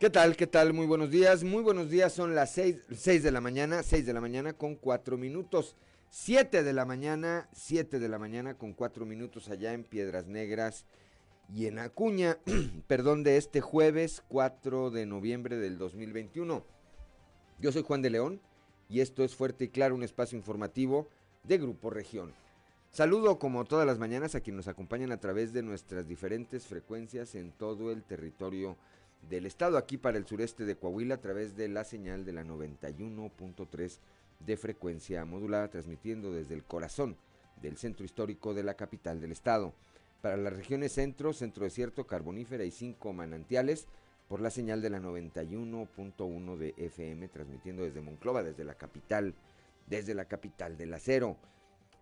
¿Qué tal? ¿Qué tal? Muy buenos días. Muy buenos días. Son las 6, de la mañana, 6 de la mañana con 4 minutos. 7 de la mañana, 7 de la mañana con 4 minutos allá en Piedras Negras y en Acuña, perdón, de este jueves 4 de noviembre del 2021. Yo soy Juan de León y esto es Fuerte y Claro, un espacio informativo de Grupo Región. Saludo como todas las mañanas a quienes nos acompañan a través de nuestras diferentes frecuencias en todo el territorio del estado, aquí para el sureste de Coahuila, a través de la señal de la 91.3 de frecuencia modulada, transmitiendo desde el corazón del centro histórico de la capital del estado. Para las regiones centro, centro desierto, carbonífera y cinco manantiales, por la señal de la 91.1 de FM, transmitiendo desde Monclova, desde la capital, desde la capital del acero.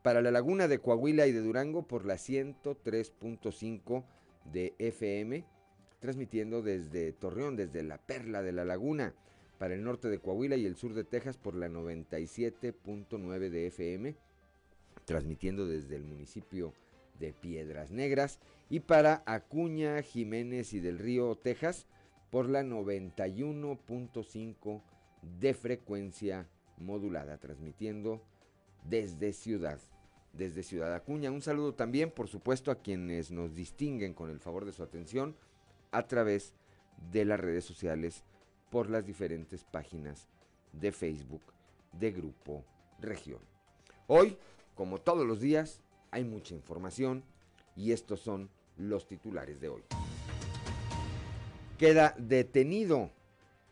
Para la laguna de Coahuila y de Durango, por la 103.5 de FM, transmitiendo desde Torreón, desde la Perla de la Laguna, para el norte de Coahuila y el sur de Texas por la 97.9 de FM, transmitiendo desde el municipio de Piedras Negras, y para Acuña, Jiménez y del Río, Texas, por la 91.5 de frecuencia modulada, transmitiendo desde Ciudad, desde Ciudad Acuña. Un saludo también, por supuesto, a quienes nos distinguen con el favor de su atención a través de las redes sociales por las diferentes páginas de Facebook de Grupo Región. Hoy, como todos los días, hay mucha información y estos son los titulares de hoy. Queda detenido,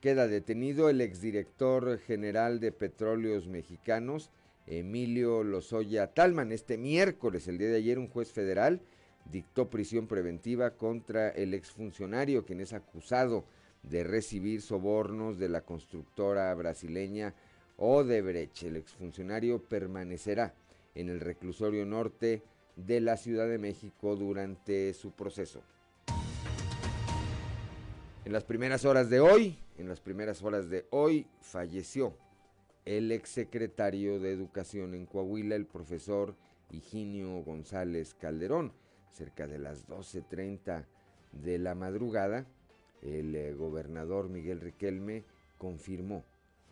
queda detenido el exdirector general de Petróleos Mexicanos, Emilio Lozoya Talman. Este miércoles, el día de ayer, un juez federal dictó prisión preventiva contra el exfuncionario, quien es acusado de recibir sobornos de la constructora brasileña Odebrecht. El exfuncionario permanecerá en el reclusorio norte de la Ciudad de México durante su proceso. En las primeras horas de hoy, en las primeras horas de hoy, falleció el exsecretario de Educación en Coahuila, el profesor Higinio González Calderón cerca de las 12.30 de la madrugada, el eh, gobernador Miguel Riquelme confirmó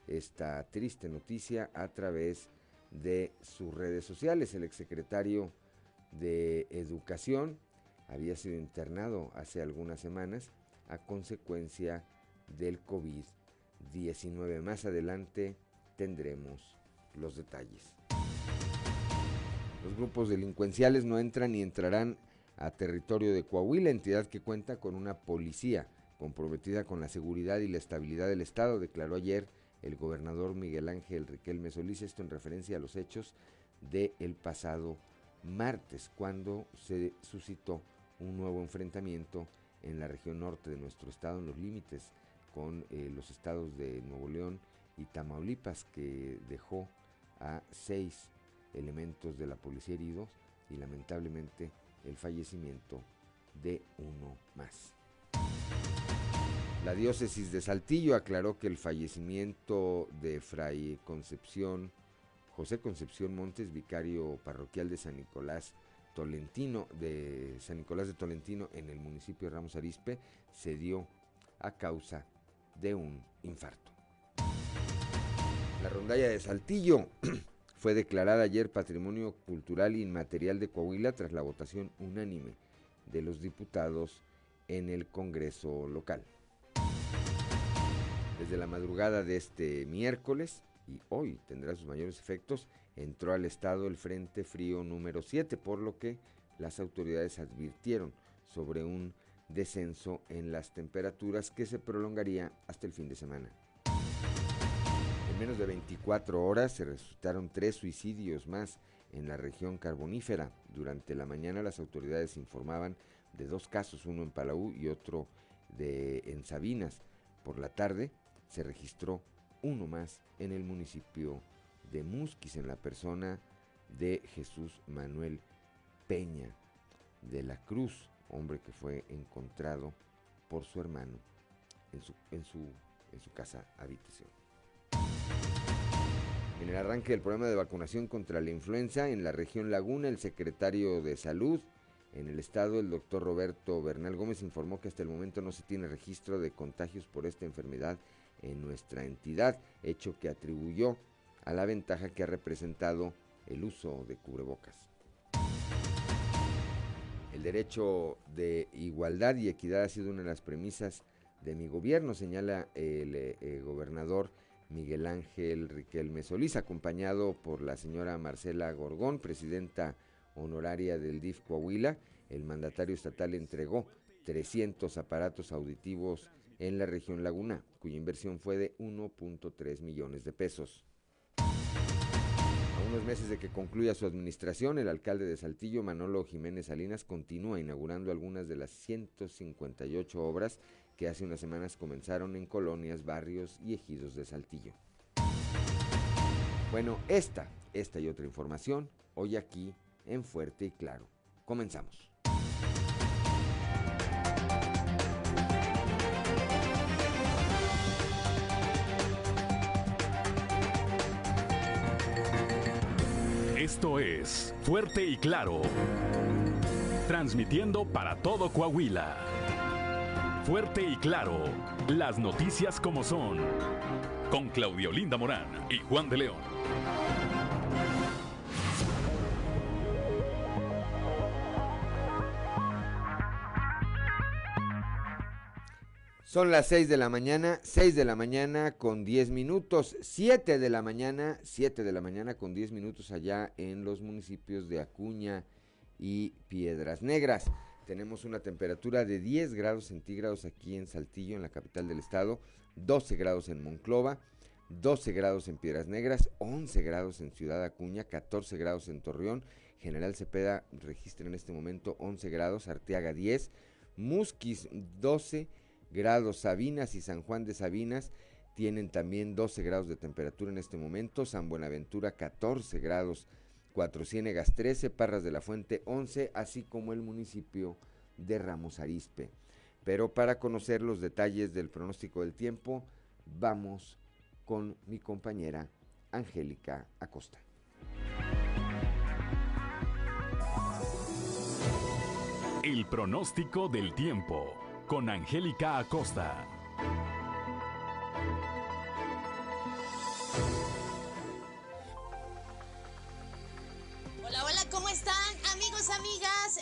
esta triste noticia a través de sus redes sociales. El exsecretario de Educación había sido internado hace algunas semanas a consecuencia del COVID-19. Más adelante tendremos los detalles. Los grupos delincuenciales no entran ni entrarán a territorio de Coahuila, entidad que cuenta con una policía comprometida con la seguridad y la estabilidad del Estado, declaró ayer el gobernador Miguel Ángel Riquelme Solís, esto en referencia a los hechos del pasado martes, cuando se suscitó un nuevo enfrentamiento en la región norte de nuestro estado, en los límites con eh, los estados de Nuevo León y Tamaulipas, que dejó a seis elementos de la policía heridos y lamentablemente el fallecimiento de uno más. La diócesis de Saltillo aclaró que el fallecimiento de Fray Concepción, José Concepción Montes, vicario parroquial de San Nicolás Tolentino, de San Nicolás de Tolentino en el municipio de Ramos Arispe, se dio a causa de un infarto. La rondalla de Saltillo fue declarada ayer Patrimonio Cultural Inmaterial de Coahuila tras la votación unánime de los diputados en el Congreso local. Desde la madrugada de este miércoles, y hoy tendrá sus mayores efectos, entró al estado el Frente Frío número 7, por lo que las autoridades advirtieron sobre un descenso en las temperaturas que se prolongaría hasta el fin de semana. En menos de 24 horas se resultaron tres suicidios más en la región carbonífera. Durante la mañana las autoridades informaban de dos casos, uno en Palau y otro de, en Sabinas. Por la tarde se registró uno más en el municipio de Musquis, en la persona de Jesús Manuel Peña de la Cruz, hombre que fue encontrado por su hermano en su, casa habitación. En el arranque del programa de vacunación contra la influenza en la región Laguna, el secretario de Salud, en el estado. El doctor Roberto Bernal Gómez informó que hasta el momento no se tiene registro de contagios por esta enfermedad en nuestra entidad, hecho que atribuyó a la ventaja que ha representado el uso de cubrebocas. El derecho de igualdad y equidad ha sido una de las premisas de mi gobierno, señala el eh, gobernador Miguel Ángel Riquelme Solís, acompañado por la señora Marcela Gorgón, presidenta honoraria del DIF Coahuila. El mandatario estatal entregó 300 aparatos auditivos en la región Laguna, cuya inversión fue de 1.3 millones de pesos. A unos meses de que concluya su administración, el alcalde de Saltillo, Manolo Jiménez Salinas, continúa inaugurando algunas de las 158 obras que hace unas semanas comenzaron en colonias, barrios y ejidos de Saltillo. Bueno, esta, esta y otra información, hoy aquí en Fuerte y Claro. Comenzamos. Esto es Fuerte y Claro. Transmitiendo para todo Coahuila. Fuerte y claro, las noticias como son. Con Claudio Linda Morán y Juan de León. Son las 6 de la mañana, 6 de la mañana con 10 minutos, 7 de la mañana, 7 de la mañana con 10 minutos allá en los municipios de Acuña y Piedras Negras. Tenemos una temperatura de 10 grados centígrados aquí en Saltillo, en la capital del estado, 12 grados en Monclova, 12 grados en Piedras Negras, 11 grados en Ciudad Acuña, 14 grados en Torreón, General Cepeda registra en este momento 11 grados, Arteaga 10, Musquis 12 grados, Sabinas y San Juan de Sabinas tienen también 12 grados de temperatura en este momento, San Buenaventura 14 grados Cuatro Ciénegas 13, Parras de la Fuente 11, así como el municipio de Ramos Arispe. Pero para conocer los detalles del pronóstico del tiempo, vamos con mi compañera Angélica Acosta. El pronóstico del tiempo con Angélica Acosta.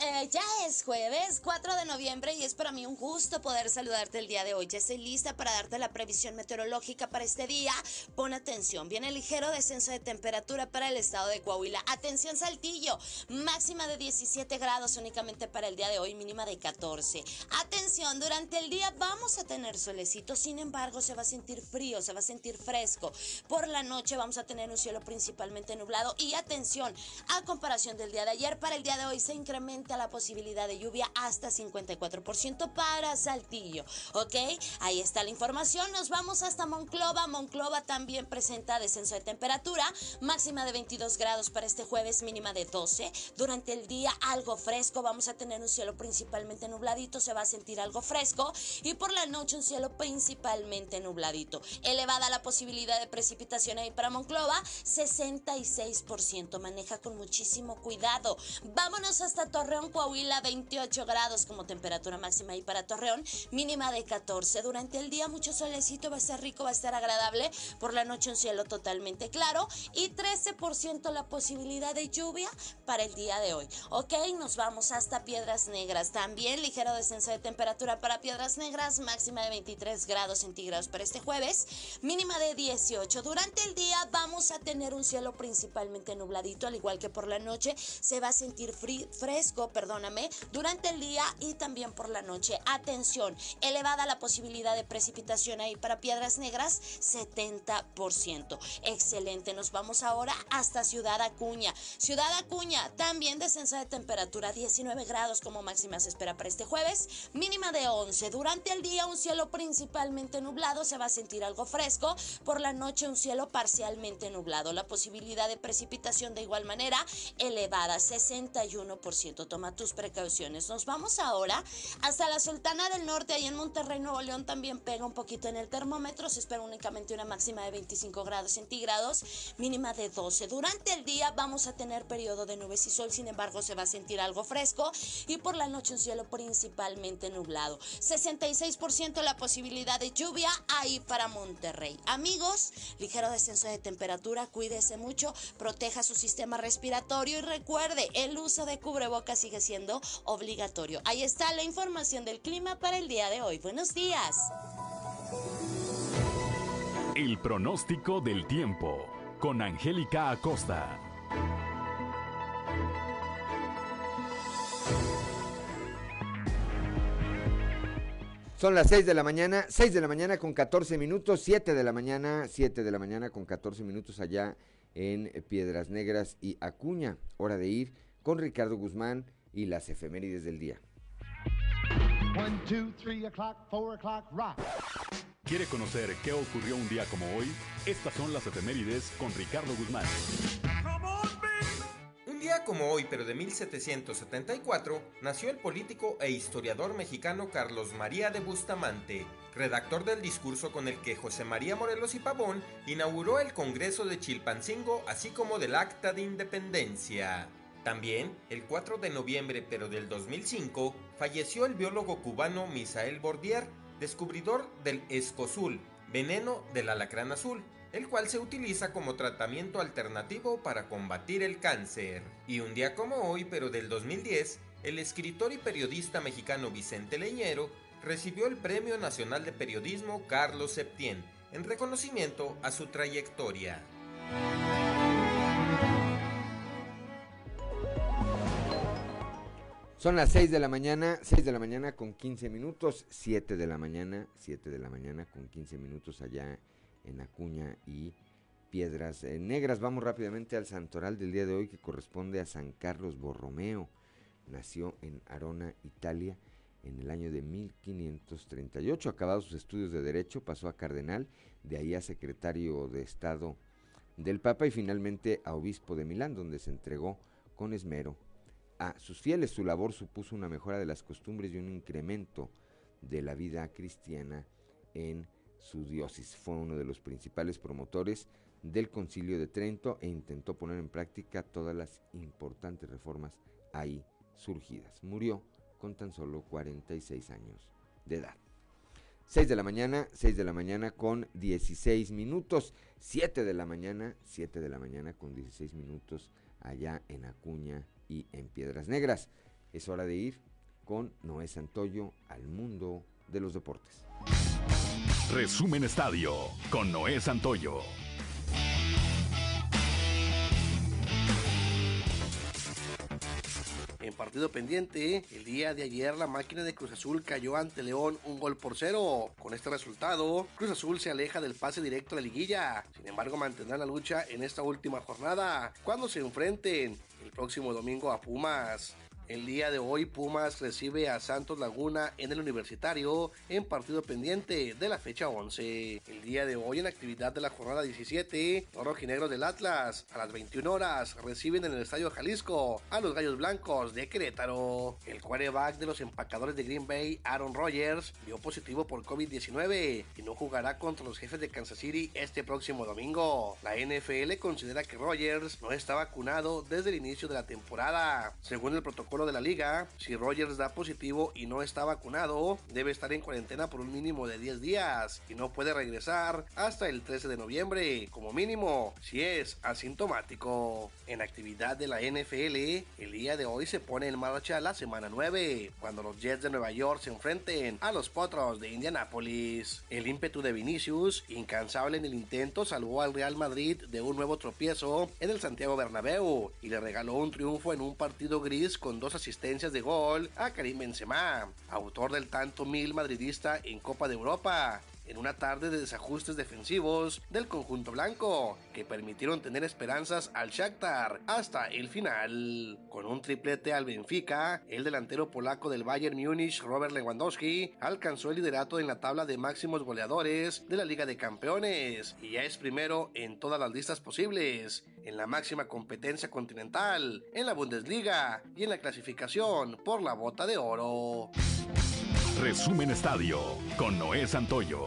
Eh, ya es jueves 4 de noviembre y es para mí un gusto poder saludarte el día de hoy. Ya estoy lista para darte la previsión meteorológica para este día. Pon atención, viene ligero descenso de temperatura para el estado de Coahuila. Atención Saltillo, máxima de 17 grados únicamente para el día de hoy, mínima de 14. Atención, durante el día vamos a tener solecito, sin embargo se va a sentir frío, se va a sentir fresco. Por la noche vamos a tener un cielo principalmente nublado y atención, a comparación del día de ayer, para el día de hoy se incrementa la posibilidad de lluvia hasta 54% para Saltillo. ¿Ok? Ahí está la información. Nos vamos hasta Monclova. Monclova también presenta descenso de temperatura, máxima de 22 grados para este jueves, mínima de 12. Durante el día algo fresco, vamos a tener un cielo principalmente nubladito, se va a sentir algo fresco y por la noche un cielo principalmente nubladito. Elevada la posibilidad de precipitación ahí para Monclova, 66%. Maneja con muchísimo cuidado. Vámonos hasta Torreón Coahuila 28 grados como temperatura máxima y para Torreón mínima de 14. Durante el día mucho solecito, va a estar rico, va a estar agradable. Por la noche un cielo totalmente claro y 13% la posibilidad de lluvia para el día de hoy. Ok, nos vamos hasta Piedras Negras. También ligero descenso de temperatura para Piedras Negras, máxima de 23 grados centígrados para este jueves, mínima de 18. Durante el día vamos a tener un cielo principalmente nubladito, al igual que por la noche se va a sentir fresco perdóname, durante el día y también por la noche. Atención, elevada la posibilidad de precipitación ahí para Piedras Negras, 70%. Excelente, nos vamos ahora hasta Ciudad Acuña. Ciudad Acuña, también descenso de temperatura, 19 grados como máxima se espera para este jueves, mínima de 11. Durante el día un cielo principalmente nublado, se va a sentir algo fresco. Por la noche un cielo parcialmente nublado. La posibilidad de precipitación de igual manera elevada, 61%. Tus precauciones. Nos vamos ahora hasta la Sultana del Norte, ahí en Monterrey, Nuevo León, también pega un poquito en el termómetro. Se espera únicamente una máxima de 25 grados centígrados, mínima de 12. Durante el día vamos a tener periodo de nubes y sol, sin embargo se va a sentir algo fresco y por la noche un cielo principalmente nublado. 66% la posibilidad de lluvia ahí para Monterrey. Amigos, ligero descenso de temperatura, cuídese mucho, proteja su sistema respiratorio y recuerde, el uso de cubrebocas sigue siendo obligatorio. Ahí está la información del clima para el día de hoy. Buenos días. El pronóstico del tiempo con Angélica Acosta. Son las 6 de la mañana, 6 de la mañana con 14 minutos, 7 de la mañana, 7 de la mañana con 14 minutos allá en Piedras Negras y Acuña. Hora de ir con Ricardo Guzmán y las efemérides del día. ¿Quiere conocer qué ocurrió un día como hoy? Estas son las efemérides con Ricardo Guzmán. Un día como hoy, pero de 1774, nació el político e historiador mexicano Carlos María de Bustamante, redactor del discurso con el que José María Morelos y Pavón inauguró el Congreso de Chilpancingo, así como del Acta de Independencia. También, el 4 de noviembre pero del 2005, falleció el biólogo cubano Misael Bordier, descubridor del escozul, veneno del alacrán azul, el cual se utiliza como tratamiento alternativo para combatir el cáncer. Y un día como hoy, pero del 2010, el escritor y periodista mexicano Vicente Leñero recibió el Premio Nacional de Periodismo Carlos Septién, en reconocimiento a su trayectoria. Son las 6 de la mañana, 6 de la mañana con 15 minutos, 7 de la mañana, 7 de la mañana con 15 minutos allá en Acuña y Piedras eh, Negras. Vamos rápidamente al santoral del día de hoy que corresponde a San Carlos Borromeo. Nació en Arona, Italia, en el año de 1538. Acabados sus estudios de Derecho, pasó a cardenal, de ahí a secretario de Estado del Papa y finalmente a obispo de Milán, donde se entregó con esmero a sus fieles. Su labor supuso una mejora de las costumbres y un incremento de la vida cristiana en su diócesis. Fue uno de los principales promotores del Concilio de Trento e intentó poner en práctica todas las importantes reformas ahí surgidas. Murió con tan solo 46 años de edad. 6 de la mañana, 6 de la mañana con 16 minutos, 7 de la mañana, 7 de la mañana con 16 minutos allá en Acuña, y en Piedras Negras. Es hora de ir con Noé Santoyo al mundo de los deportes. Resumen Estadio con Noé Santoyo. Partido pendiente, el día de ayer la máquina de Cruz Azul cayó ante León un gol por cero. Con este resultado, Cruz Azul se aleja del pase directo a la liguilla. Sin embargo, mantendrá la lucha en esta última jornada, cuando se enfrenten el próximo domingo a Pumas. El día de hoy Pumas recibe a Santos Laguna en el Universitario en partido pendiente de la fecha 11. El día de hoy en actividad de la jornada 17, los rojinegros del Atlas a las 21 horas reciben en el Estadio Jalisco a los Gallos Blancos de Querétaro. El quarterback de los empacadores de Green Bay, Aaron Rodgers, dio positivo por COVID-19 y no jugará contra los jefes de Kansas City este próximo domingo. La NFL considera que Rodgers no está vacunado desde el inicio de la temporada. Según el protocolo de la liga, si Rogers da positivo y no está vacunado, debe estar en cuarentena por un mínimo de 10 días y no puede regresar hasta el 13 de noviembre, como mínimo, si es asintomático. En actividad de la NFL, el día de hoy se pone en marcha la semana 9, cuando los Jets de Nueva York se enfrenten a los Potros de Indianapolis. El ímpetu de Vinicius, incansable en el intento, salvó al Real Madrid de un nuevo tropiezo en el Santiago Bernabéu y le regaló un triunfo en un partido gris con dos asistencias de gol a Karim Benzema, autor del tanto mil madridista en Copa de Europa en una tarde de desajustes defensivos del conjunto blanco, que permitieron tener esperanzas al Shakhtar hasta el final. Con un triplete al Benfica, el delantero polaco del Bayern Múnich, Robert Lewandowski, alcanzó el liderato en la tabla de máximos goleadores de la Liga de Campeones y ya es primero en todas las listas posibles, en la máxima competencia continental, en la Bundesliga y en la clasificación por la bota de oro. Resumen Estadio con Noé Santoyo.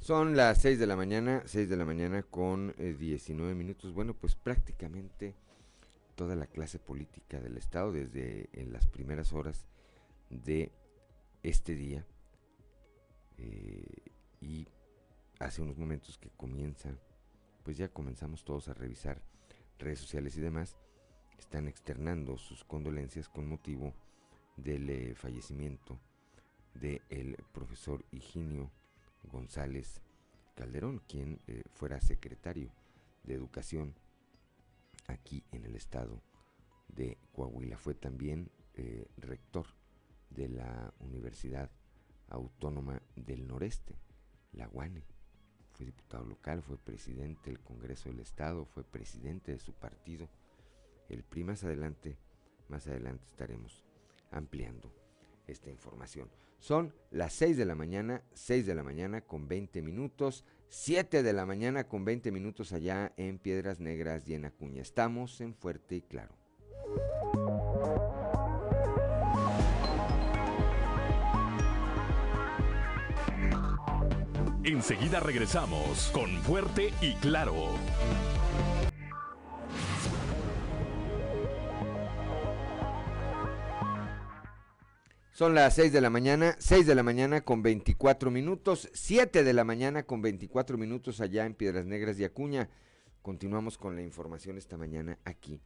Son las 6 de la mañana, 6 de la mañana con 19 eh, minutos. Bueno, pues prácticamente toda la clase política del Estado desde en las primeras horas de este día eh, y hace unos momentos que comienza, pues ya comenzamos todos a revisar redes sociales y demás, están externando sus condolencias con motivo del eh, fallecimiento del profesor Higinio González Calderón, quien eh, fuera secretario de Educación aquí en el estado de Coahuila. Fue también eh, rector de la Universidad Autónoma del Noreste, la UANE. Fue diputado local, fue presidente del Congreso del Estado, fue presidente de su partido. El PRI más adelante, más adelante estaremos ampliando esta información. Son las 6 de la mañana, 6 de la mañana con 20 minutos, 7 de la mañana con 20 minutos allá en Piedras Negras y en Acuña. Estamos en Fuerte y Claro. Enseguida regresamos con Fuerte y Claro. Son las 6 de la mañana, 6 de la mañana con 24 minutos, 7 de la mañana con 24 minutos allá en Piedras Negras y Acuña. Continuamos con la información esta mañana aquí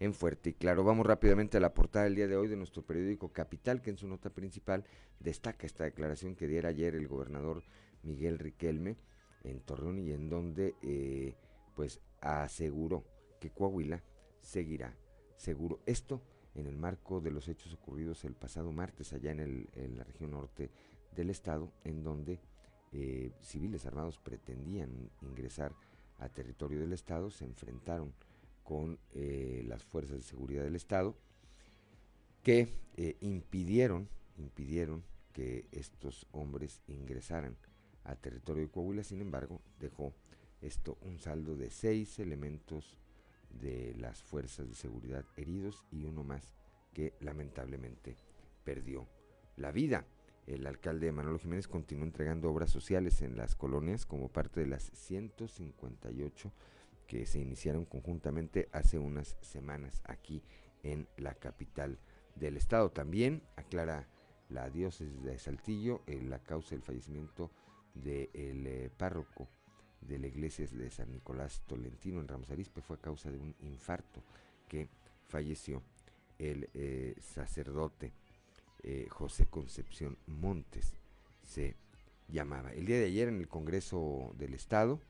en Fuerte y Claro. Vamos rápidamente a la portada del día de hoy de nuestro periódico Capital, que en su nota principal destaca esta declaración que diera ayer el gobernador Miguel Riquelme en Torreón y en donde eh, pues aseguró que Coahuila seguirá seguro. Esto en el marco de los hechos ocurridos el pasado martes allá en, la región norte del estado, en donde eh, civiles armados pretendían ingresar a territorio del estado, se enfrentaron con eh, las fuerzas de seguridad del estado que impidieron, impidieron que estos hombres ingresaran a territorio de Coahuila, sin embargo, dejó esto un saldo de seis elementos de las fuerzas de seguridad heridos y uno más que lamentablemente perdió la vida. El alcalde Manolo Jiménez continuó entregando obras sociales en las colonias como parte de las 158 que se iniciaron conjuntamente hace unas semanas aquí en la capital del estado. También aclara la diócesis de Saltillo en la causa del fallecimiento del eh, párroco de la iglesia de San Nicolás Tolentino en Ramos Arispe fue a causa de un infarto que falleció el eh, sacerdote eh, José Concepción Montes se llamaba. El día de ayer en el Congreso del Estado,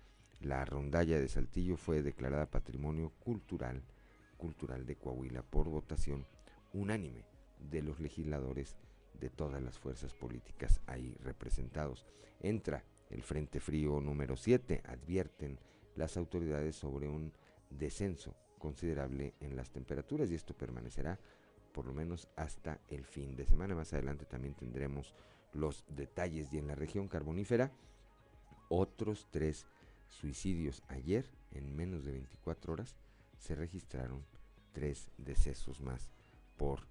la rondalla de Saltillo fue declarada Patrimonio Cultural, Cultural de Coahuila por votación unánime de los legisladores de todas las fuerzas políticas ahí representados. Entra el Frente Frío número 7, advierten las autoridades sobre un descenso considerable en las temperaturas y esto permanecerá por lo menos hasta el fin de semana. Más adelante también tendremos los detalles y en la región carbonífera otros tres suicidios. Ayer, en menos de 24 horas, se registraron tres decesos más por,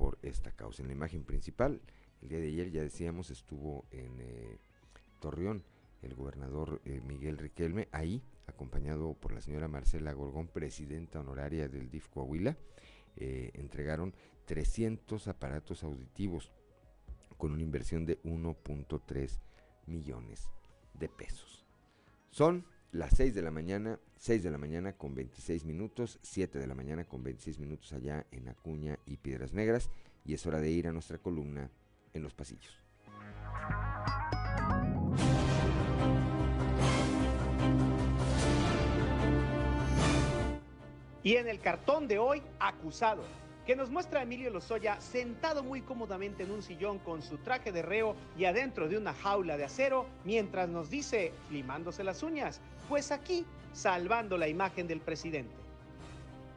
por esta causa. En la imagen principal, el día de ayer ya decíamos, estuvo en eh, Torreón el gobernador eh, Miguel Riquelme, ahí acompañado por la señora Marcela Gorgón, presidenta honoraria del DIF Coahuila, eh, entregaron 300 aparatos auditivos con una inversión de 1.3 millones de pesos. Son las 6 de la mañana, 6 de la mañana con 26 minutos, 7 de la mañana con 26 minutos allá en Acuña y Piedras Negras y es hora de ir a nuestra columna en los pasillos. Y en el cartón de hoy, acusado, que nos muestra a Emilio Lozoya sentado muy cómodamente en un sillón con su traje de reo y adentro de una jaula de acero, mientras nos dice, limándose las uñas, pues aquí, salvando la imagen del presidente.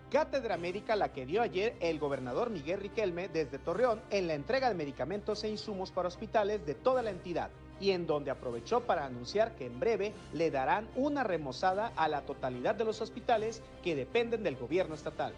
Cátedra médica la que dio ayer el gobernador Miguel Riquelme desde Torreón en la entrega de medicamentos e insumos para hospitales de toda la entidad y en donde aprovechó para anunciar que en breve le darán una remozada a la totalidad de los hospitales que dependen del gobierno estatal.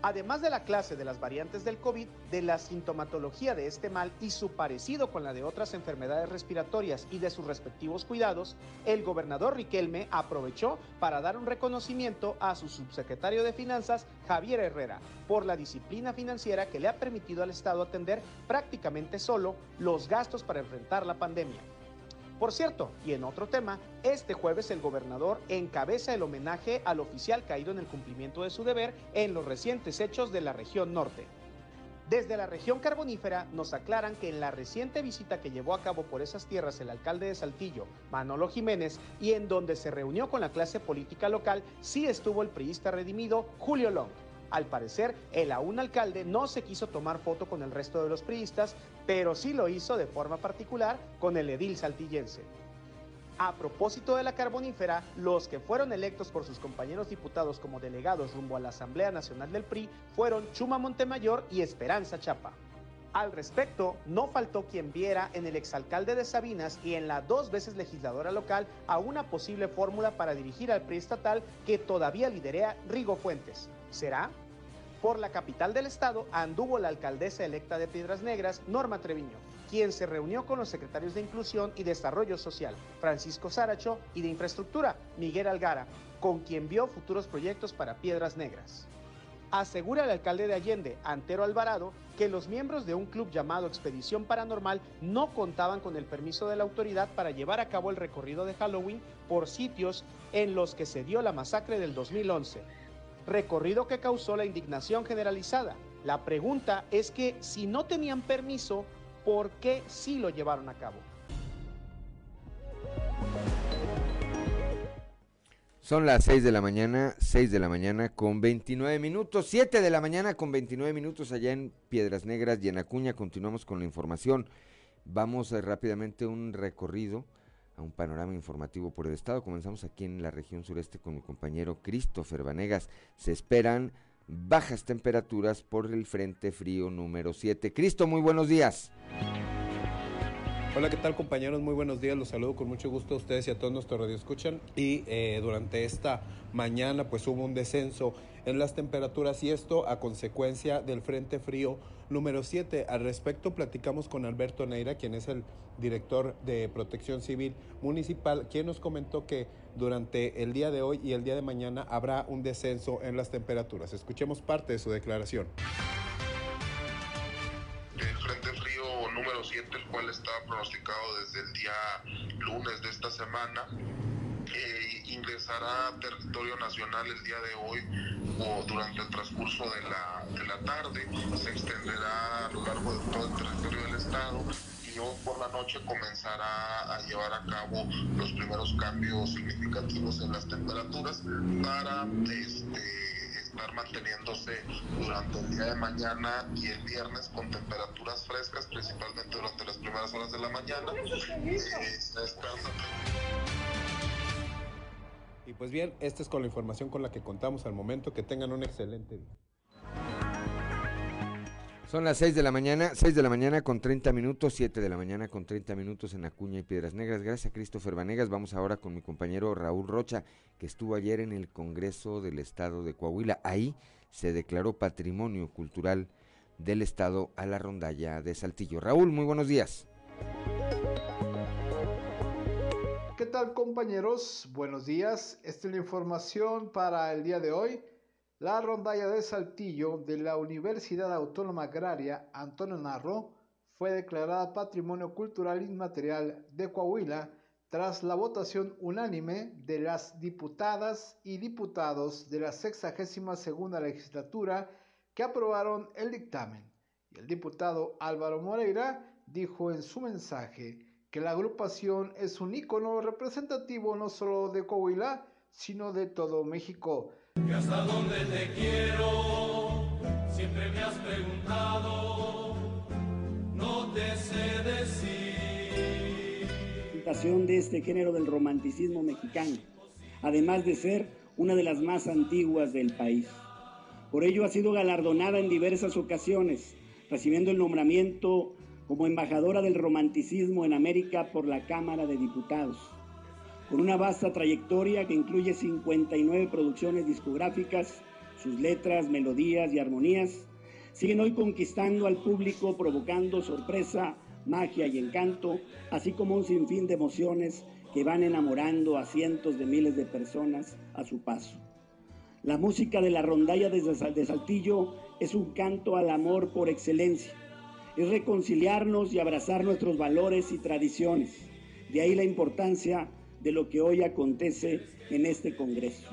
Además de la clase de las variantes del COVID, de la sintomatología de este mal y su parecido con la de otras enfermedades respiratorias y de sus respectivos cuidados, el gobernador Riquelme aprovechó para dar un reconocimiento a su subsecretario de Finanzas, Javier Herrera, por la disciplina financiera que le ha permitido al Estado atender prácticamente solo los gastos para enfrentar la pandemia. Por cierto, y en otro tema, este jueves el gobernador encabeza el homenaje al oficial caído en el cumplimiento de su deber en los recientes hechos de la región norte. Desde la región carbonífera nos aclaran que en la reciente visita que llevó a cabo por esas tierras el alcalde de Saltillo, Manolo Jiménez, y en donde se reunió con la clase política local, sí estuvo el priista redimido Julio Long. Al parecer, el aún alcalde no se quiso tomar foto con el resto de los priistas, pero sí lo hizo de forma particular con el edil saltillense. A propósito de la carbonífera, los que fueron electos por sus compañeros diputados como delegados rumbo a la Asamblea Nacional del PRI fueron Chuma Montemayor y Esperanza Chapa. Al respecto, no faltó quien viera en el exalcalde de Sabinas y en la dos veces legisladora local a una posible fórmula para dirigir al PRI estatal que todavía liderea Rigo Fuentes. ¿Será? Por la capital del estado anduvo la alcaldesa electa de Piedras Negras, Norma Treviño, quien se reunió con los secretarios de Inclusión y Desarrollo Social, Francisco Saracho, y de Infraestructura, Miguel Algara, con quien vio futuros proyectos para Piedras Negras. Asegura el alcalde de Allende, Antero Alvarado, que los miembros de un club llamado Expedición Paranormal no contaban con el permiso de la autoridad para llevar a cabo el recorrido de Halloween por sitios en los que se dio la masacre del 2011 recorrido que causó la indignación generalizada. La pregunta es que si no tenían permiso, ¿por qué sí lo llevaron a cabo? Son las 6 de la mañana, 6 de la mañana con 29 minutos, 7 de la mañana con 29 minutos allá en Piedras Negras y en Acuña. Continuamos con la información. Vamos a, rápidamente un recorrido a un panorama informativo por el estado. Comenzamos aquí en la región sureste con mi compañero Christopher Vanegas. Se esperan bajas temperaturas por el Frente Frío número 7. Cristo, muy buenos días. Hola, ¿qué tal compañeros? Muy buenos días, los saludo con mucho gusto a ustedes y a todos nuestros radioescuchan. Y eh, durante esta mañana pues hubo un descenso en las temperaturas y esto a consecuencia del Frente Frío número 7. Al respecto platicamos con Alberto Neira, quien es el director de Protección Civil Municipal, quien nos comentó que durante el día de hoy y el día de mañana habrá un descenso en las temperaturas. Escuchemos parte de su declaración. El Frente Frío número 7, el cual estaba pronosticado desde el día lunes de esta semana, eh, ingresará a territorio nacional el día de hoy o durante el transcurso de la, de la tarde. Se extenderá a lo largo de todo el territorio del estado y por la noche comenzará a llevar a cabo los primeros cambios significativos en las temperaturas para este, estar manteniéndose durante el día de mañana y el viernes con temperaturas frescas, principalmente durante las primeras horas de la mañana. Eh. Y pues bien, esta es con la información con la que contamos al momento. Que tengan un excelente día. Son las 6 de la mañana, 6 de la mañana con 30 minutos, 7 de la mañana con 30 minutos en Acuña y Piedras Negras. Gracias a Christopher Vanegas. Vamos ahora con mi compañero Raúl Rocha, que estuvo ayer en el Congreso del Estado de Coahuila. Ahí se declaró patrimonio cultural del Estado a la rondalla de Saltillo. Raúl, muy buenos días. ¿Qué tal compañeros? Buenos días. Esta es la información para el día de hoy. La rondalla de Saltillo de la Universidad Autónoma Agraria Antonio Narro fue declarada Patrimonio Cultural Inmaterial de Coahuila tras la votación unánime de las diputadas y diputados de la 62 legislatura que aprobaron el dictamen. Y el diputado Álvaro Moreira dijo en su mensaje que la agrupación es un ícono representativo no solo de Coahuila, sino de todo México. Hasta dónde te quiero, siempre me has preguntado, no te sé decir. de este género del romanticismo mexicano, además de ser una de las más antiguas del país. Por ello ha sido galardonada en diversas ocasiones, recibiendo el nombramiento como embajadora del romanticismo en América por la Cámara de Diputados. Con una vasta trayectoria que incluye 59 producciones discográficas, sus letras, melodías y armonías siguen hoy conquistando al público, provocando sorpresa, magia y encanto, así como un sinfín de emociones que van enamorando a cientos de miles de personas a su paso. La música de la rondalla de Saltillo es un canto al amor por excelencia. Es reconciliarnos y abrazar nuestros valores y tradiciones. De ahí la importancia de lo que hoy acontece en este Congreso.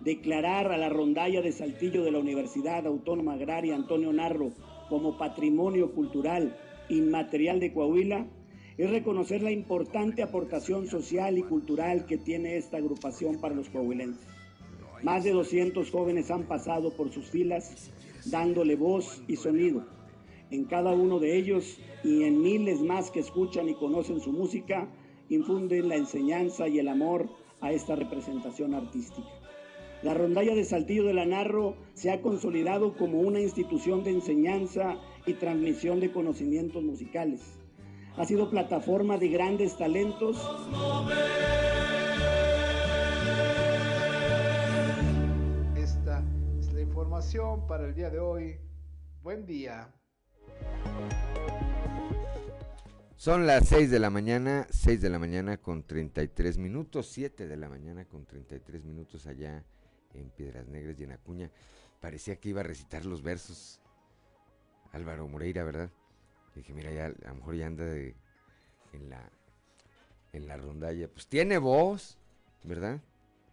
Declarar a la rondalla de Saltillo de la Universidad Autónoma Agraria Antonio Narro como patrimonio cultural inmaterial de Coahuila es reconocer la importante aportación social y cultural que tiene esta agrupación para los coahuilenses. Más de 200 jóvenes han pasado por sus filas dándole voz y sonido. En cada uno de ellos y en miles más que escuchan y conocen su música, infunden la enseñanza y el amor a esta representación artística. La rondalla de Saltillo de la Narro se ha consolidado como una institución de enseñanza y transmisión de conocimientos musicales. Ha sido plataforma de grandes talentos. información para el día de hoy. Buen día. Son las 6 de la mañana, 6 de la mañana con 33 minutos, 7 de la mañana con 33 minutos allá en Piedras Negras y en Acuña. Parecía que iba a recitar los versos Álvaro Moreira, ¿verdad? dije, mira, ya, a lo mejor ya anda de, en, la, en la rondalla. Pues tiene voz, ¿verdad?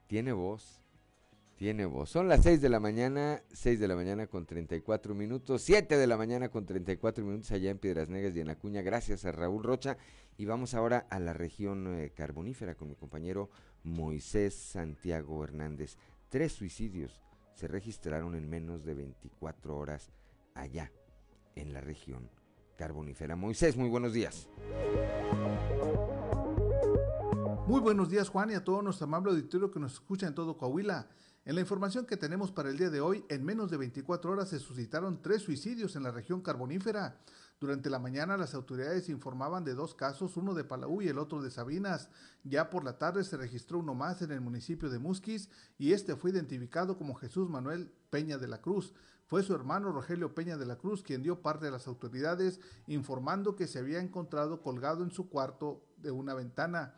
Tiene voz. Tiene voz. Son las 6 de la mañana, 6 de la mañana con 34 minutos, 7 de la mañana con 34 minutos allá en Piedras Negras y en Acuña. Gracias a Raúl Rocha. Y vamos ahora a la región eh, carbonífera con mi compañero Moisés Santiago Hernández. Tres suicidios se registraron en menos de 24 horas allá en la región carbonífera. Moisés, muy buenos días. Muy buenos días Juan y a todo nuestro amable auditorio que nos escucha en todo Coahuila. En la información que tenemos para el día de hoy, en menos de 24 horas se suscitaron tres suicidios en la región carbonífera. Durante la mañana las autoridades informaban de dos casos, uno de Palau y el otro de Sabinas. Ya por la tarde se registró uno más en el municipio de Musquis y este fue identificado como Jesús Manuel Peña de la Cruz. Fue su hermano Rogelio Peña de la Cruz quien dio parte a las autoridades informando que se había encontrado colgado en su cuarto de una ventana.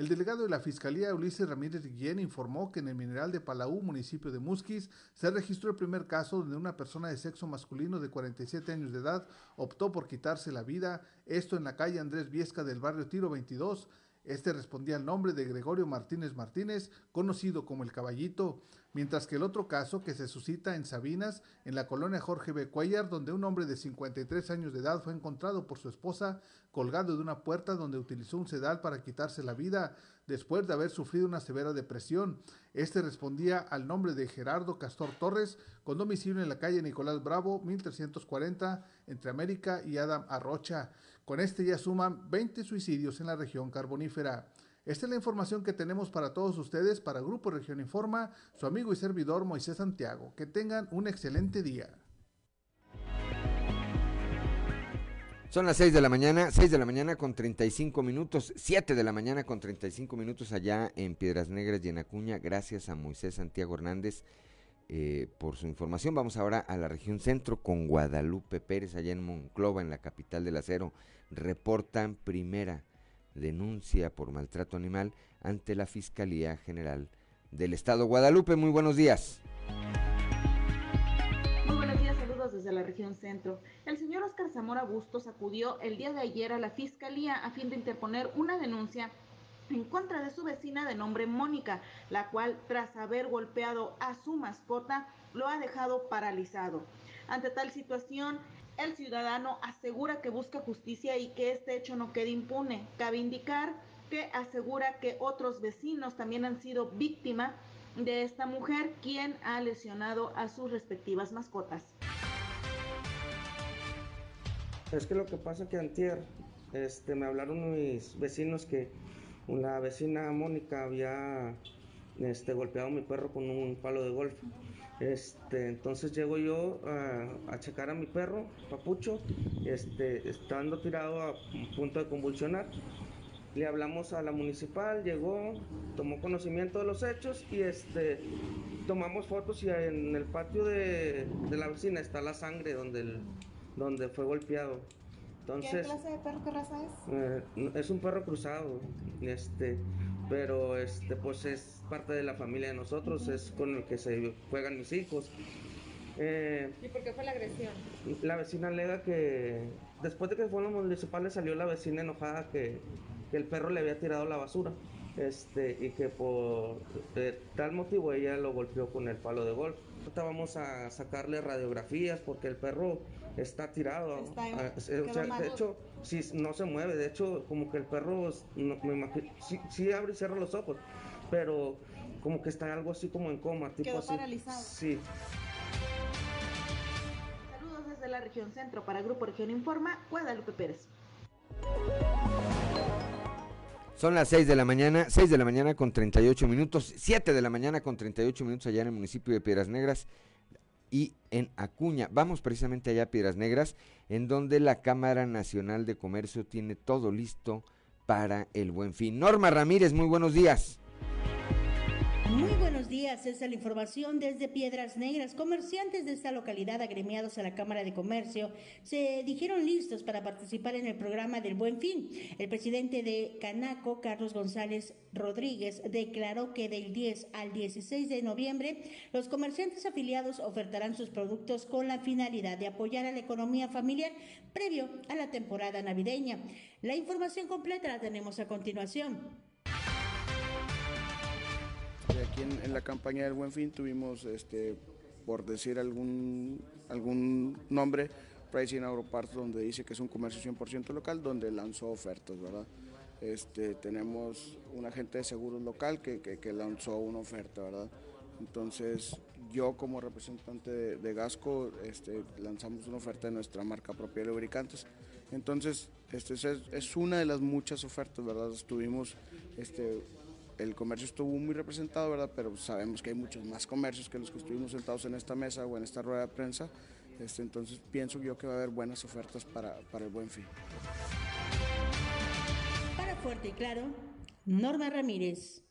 El delegado de la Fiscalía, Ulises Ramírez Guillén, informó que en el mineral de Palau, municipio de Musquis, se registró el primer caso donde una persona de sexo masculino de 47 años de edad optó por quitarse la vida, esto en la calle Andrés Viesca del barrio Tiro 22. Este respondía al nombre de Gregorio Martínez Martínez, conocido como el Caballito mientras que el otro caso que se suscita en Sabinas, en la colonia Jorge B. Cuellar, donde un hombre de 53 años de edad fue encontrado por su esposa colgado de una puerta donde utilizó un sedal para quitarse la vida después de haber sufrido una severa depresión. Este respondía al nombre de Gerardo Castor Torres, con domicilio en la calle Nicolás Bravo, 1340, entre América y Adam Arrocha. Con este ya suman 20 suicidios en la región carbonífera. Esta es la información que tenemos para todos ustedes para Grupo Región Informa, su amigo y servidor Moisés Santiago. Que tengan un excelente día. Son las 6 de la mañana, 6 de la mañana con 35 minutos, 7 de la mañana con 35 minutos allá en Piedras Negras y en Acuña. Gracias a Moisés Santiago Hernández eh, por su información. Vamos ahora a la región centro con Guadalupe Pérez, allá en Monclova, en la capital del acero. Reportan primera denuncia por maltrato animal ante la Fiscalía General del Estado. Guadalupe, muy buenos días. Muy buenos días, saludos desde la región centro. El señor Oscar Zamora Bustos acudió el día de ayer a la Fiscalía a fin de interponer una denuncia en contra de su vecina de nombre Mónica, la cual tras haber golpeado a su mascota lo ha dejado paralizado. Ante tal situación, el ciudadano asegura que busca justicia y que este hecho no quede impune. Cabe indicar que asegura que otros vecinos también han sido víctimas de esta mujer, quien ha lesionado a sus respectivas mascotas. Es que lo que pasa es que antier este, me hablaron mis vecinos que la vecina Mónica había este, golpeado a mi perro con un palo de golf. Este, entonces llego yo a, checar a mi perro, Papucho, este, estando tirado a punto de convulsionar. Le hablamos a la municipal, llegó, tomó conocimiento de los hechos y este, tomamos fotos y en el patio de, la vecina está la sangre donde el, donde fue golpeado. Entonces, ¿Qué clase de perro, qué raza es? Eh, es un perro cruzado, este, pero este, pues es parte de la familia de nosotros, es con el que se juegan mis hijos. Eh, ¿Y por qué fue la agresión? La vecina alega que después de que fueron los municipales salió la vecina enojada que, que el perro le había tirado la basura este, y que por eh, tal motivo ella lo golpeó con el palo de golf. Ahorita vamos a sacarle radiografías porque el perro está tirado. Ah, de hecho, si no se mueve. De hecho, como que el perro, no, me imagino, sí, abre y cierra los ojos, pero como que está algo así como en coma. Tipo Quedó así. paralizado. Sí. Saludos desde la región centro para Grupo Región Informa, Guadalupe Pérez. Son las 6 de la mañana, 6 de la mañana con 38 minutos, 7 de la mañana con 38 minutos allá en el municipio de Piedras Negras y en Acuña. Vamos precisamente allá a Piedras Negras, en donde la Cámara Nacional de Comercio tiene todo listo para el buen fin. Norma Ramírez, muy buenos días. Buenos días, esta es la información desde Piedras Negras. Comerciantes de esta localidad agremiados a la Cámara de Comercio se dijeron listos para participar en el programa del Buen Fin. El presidente de Canaco, Carlos González Rodríguez, declaró que del 10 al 16 de noviembre los comerciantes afiliados ofertarán sus productos con la finalidad de apoyar a la economía familiar previo a la temporada navideña. La información completa la tenemos a continuación. Aquí en, la campaña del Buen Fin tuvimos, este, por decir algún, algún nombre, Pricing Agroparts, donde dice que es un comercio 100% local, donde lanzó ofertas, ¿verdad? Este, tenemos un agente de seguros local que, que, lanzó una oferta, ¿verdad? Entonces, yo como representante de, Gasco, este, lanzamos una oferta de nuestra marca propia de lubricantes. Entonces, este es, es, una de las muchas ofertas, ¿verdad? Estuvimos este, el comercio estuvo muy representado, ¿verdad? Pero sabemos que hay muchos más comercios que los que estuvimos sentados en esta mesa o en esta rueda de prensa. Este, entonces pienso yo que va a haber buenas ofertas para, para el buen fin. Para Fuerte y Claro, Norma Ramírez.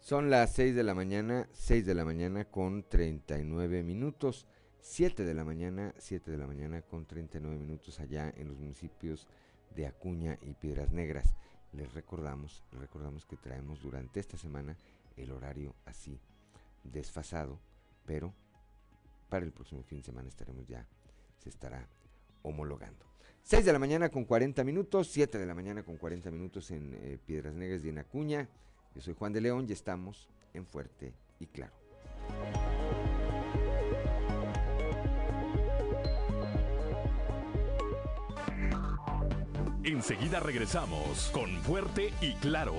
Son las 6 de la mañana, 6 de la mañana con 39 minutos. 7 de la mañana, 7 de la mañana con 39 minutos allá en los municipios de Acuña y Piedras Negras. Les recordamos, recordamos que traemos durante esta semana el horario así desfasado, pero para el próximo fin de semana estaremos ya, se estará homologando. 6 de la mañana con 40 minutos, 7 de la mañana con 40 minutos en eh, Piedras Negras y en Acuña. Yo soy Juan de León y estamos en Fuerte y Claro. Enseguida regresamos con Fuerte y Claro.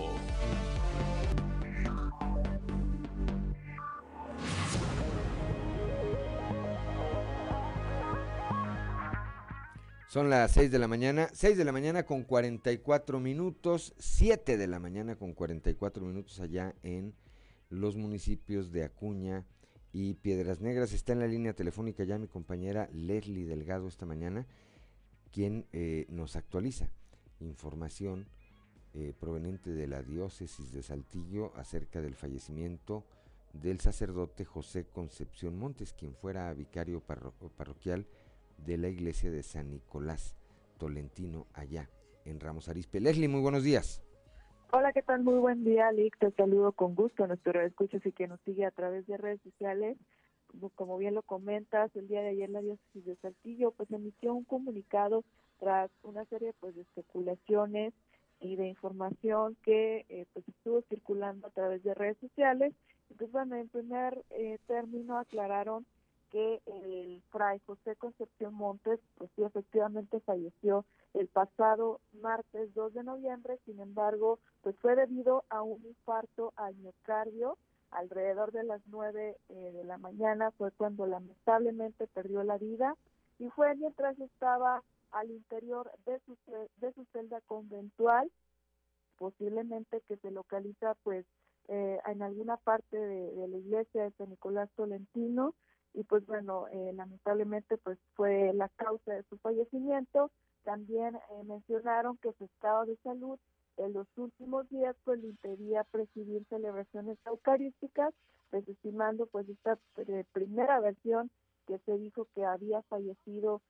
Son las 6 de la mañana, 6 de la mañana con 44 minutos, 7 de la mañana con 44 minutos allá en los municipios de Acuña y Piedras Negras. Está en la línea telefónica ya mi compañera Leslie Delgado esta mañana quien eh, nos actualiza información eh, proveniente de la diócesis de Saltillo acerca del fallecimiento del sacerdote José Concepción Montes, quien fuera vicario parroquial de la iglesia de San Nicolás Tolentino allá en Ramos Arispe. Leslie, muy buenos días. Hola, ¿qué tal? Muy buen día, Lick. Te saludo con gusto a nuestro escuchas y que nos sigue a través de redes sociales como bien lo comentas, el día de ayer la diócesis de Saltillo pues emitió un comunicado tras una serie pues de especulaciones y de información que eh, pues estuvo circulando a través de redes sociales. Entonces, bueno, en primer eh, término aclararon que el fray José Concepción Montes, pues sí, efectivamente falleció el pasado martes 2 de noviembre, sin embargo, pues fue debido a un infarto al miocardio alrededor de las 9 eh, de la mañana, fue cuando lamentablemente perdió la vida y fue mientras estaba al interior de su, de su celda conventual, posiblemente que se localiza pues eh, en alguna parte de, la iglesia de San Nicolás Tolentino y pues bueno, eh, lamentablemente pues fue la causa de su fallecimiento. También eh, mencionaron que su estado de salud en los últimos días pues le impedía presidir celebraciones eucarísticas, desestimando pues esta primera versión que se dijo que había fallecido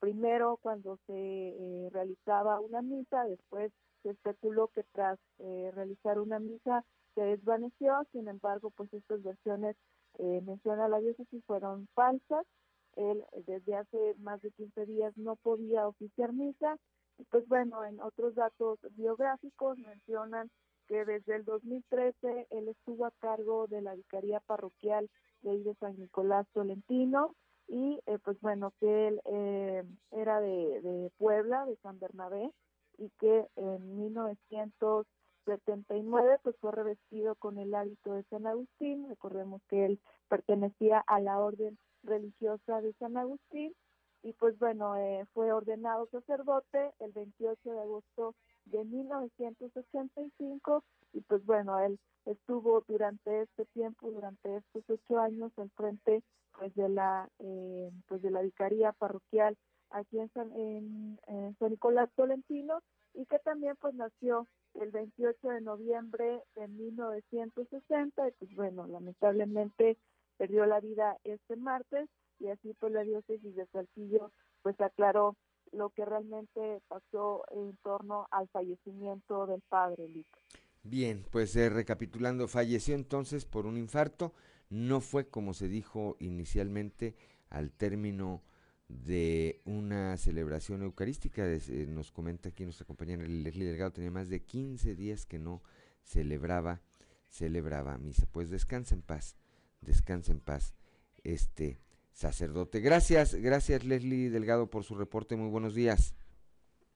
primero cuando se realizaba una misa, después se especuló que tras realizar una misa se desvaneció, sin embargo, pues estas versiones eh, menciona la diócesis fueron falsas. Él desde hace más de 15 días no podía oficiar misa. Pues bueno, en otros datos biográficos mencionan que desde el 2013 él estuvo a cargo de la vicaría parroquial de de San Nicolás Tolentino y eh, pues bueno, que él eh, era de, de Puebla, de San Bernabé, y que en 1900 79 pues fue revestido con el hábito de San Agustín, recordemos que él pertenecía a la orden religiosa de San Agustín y pues bueno, eh, fue ordenado sacerdote el 28 de agosto de 1985 y pues bueno, él estuvo durante este tiempo, durante estos ocho años al frente pues de la eh, pues de la vicaría parroquial aquí en San, en San Nicolás Tolentino y que también pues nació el 28 de noviembre de 1960 y pues bueno, lamentablemente perdió la vida este martes y así pues la diócesis de Saltillo pues aclaró lo que realmente pasó en torno al fallecimiento del padre Lico. Bien, pues eh, recapitulando, falleció entonces por un infarto, no fue como se dijo inicialmente al término de una celebración eucarística. Eh, nos comenta aquí nuestra compañera Leslie Delgado, tenía más de 15 días que no celebraba, celebraba misa. Pues descansa en paz, descansa en paz este sacerdote. Gracias, gracias Leslie Delgado por su reporte, muy buenos días.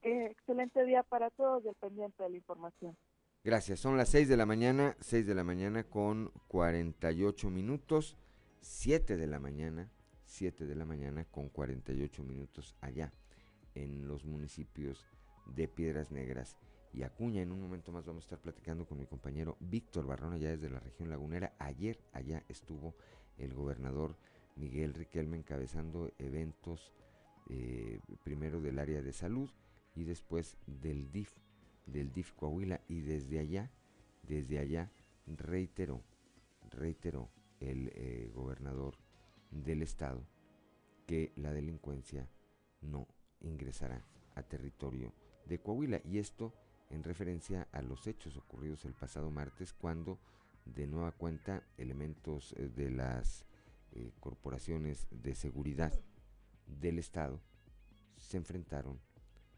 Eh, excelente día para todos, dependiente de la información. Gracias, son las 6 de la mañana, 6 de la mañana con 48 minutos, 7 de la mañana 7 de la mañana con 48 minutos allá en los municipios de Piedras Negras y Acuña. En un momento más vamos a estar platicando con mi compañero Víctor Barrón allá desde la región lagunera. Ayer allá estuvo el gobernador Miguel Riquelme encabezando eventos eh, primero del área de salud y después del DIF, del DIF Coahuila y desde allá, desde allá reiteró, reiteró el eh, gobernador del Estado que la delincuencia no ingresará a territorio de Coahuila. Y esto en referencia a los hechos ocurridos el pasado martes cuando de nueva cuenta elementos eh, de las eh, corporaciones de seguridad del Estado se enfrentaron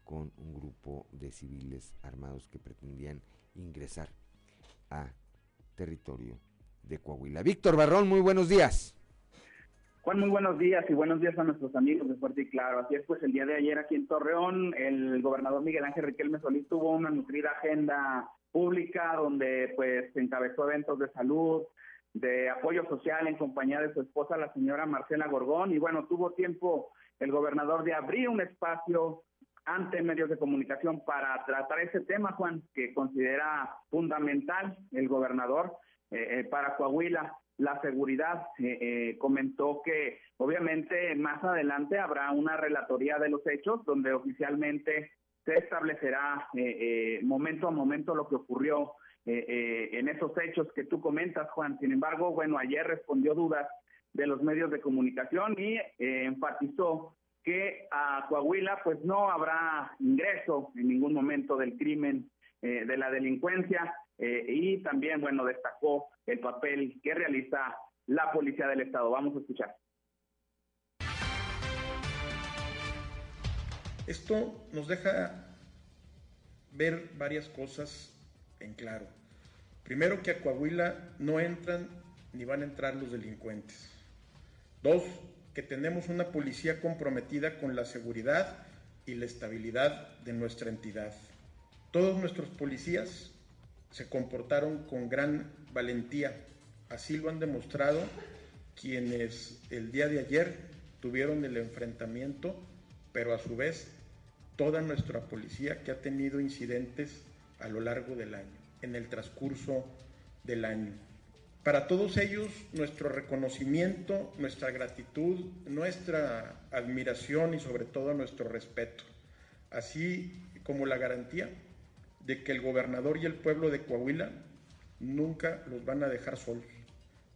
con un grupo de civiles armados que pretendían ingresar a territorio de Coahuila. Víctor Barrón, muy buenos días. Juan, muy buenos días y buenos días a nuestros amigos de Fuerte y Claro. Así es, pues el día de ayer aquí en Torreón, el gobernador Miguel Ángel Riquelme Solís tuvo una nutrida agenda pública donde pues encabezó eventos de salud, de apoyo social en compañía de su esposa, la señora Marcela Gorgón, y bueno, tuvo tiempo el gobernador de abrir un espacio ante medios de comunicación para tratar ese tema, Juan, que considera fundamental el gobernador eh, eh, para Coahuila la seguridad. Eh, eh, comentó que obviamente más adelante habrá una relatoría de los hechos donde oficialmente se establecerá eh, momento a momento lo que ocurrió en esos hechos que tú comentas, Juan. Sin embargo, bueno, ayer respondió dudas de los medios de comunicación y enfatizó que a Coahuila pues no habrá ingreso en ningún momento del crimen, de la delincuencia eh, y también, bueno, destacó el papel que realiza la Policía del Estado. Vamos a escuchar. Esto nos deja ver varias cosas en claro. Primero que a Coahuila no entran ni van a entrar los delincuentes. Dos, que tenemos una policía comprometida con la seguridad y la estabilidad de nuestra entidad. Todos nuestros policías se comportaron con gran valentía, así lo han demostrado quienes el día de ayer tuvieron el enfrentamiento, pero a su vez toda nuestra policía que ha tenido incidentes a lo largo del año, en el transcurso del año. Para todos ellos, nuestro reconocimiento, nuestra gratitud, nuestra admiración y sobre todo nuestro respeto, así como la garantía de que el gobernador y el pueblo de Coahuila nunca los van a dejar solos.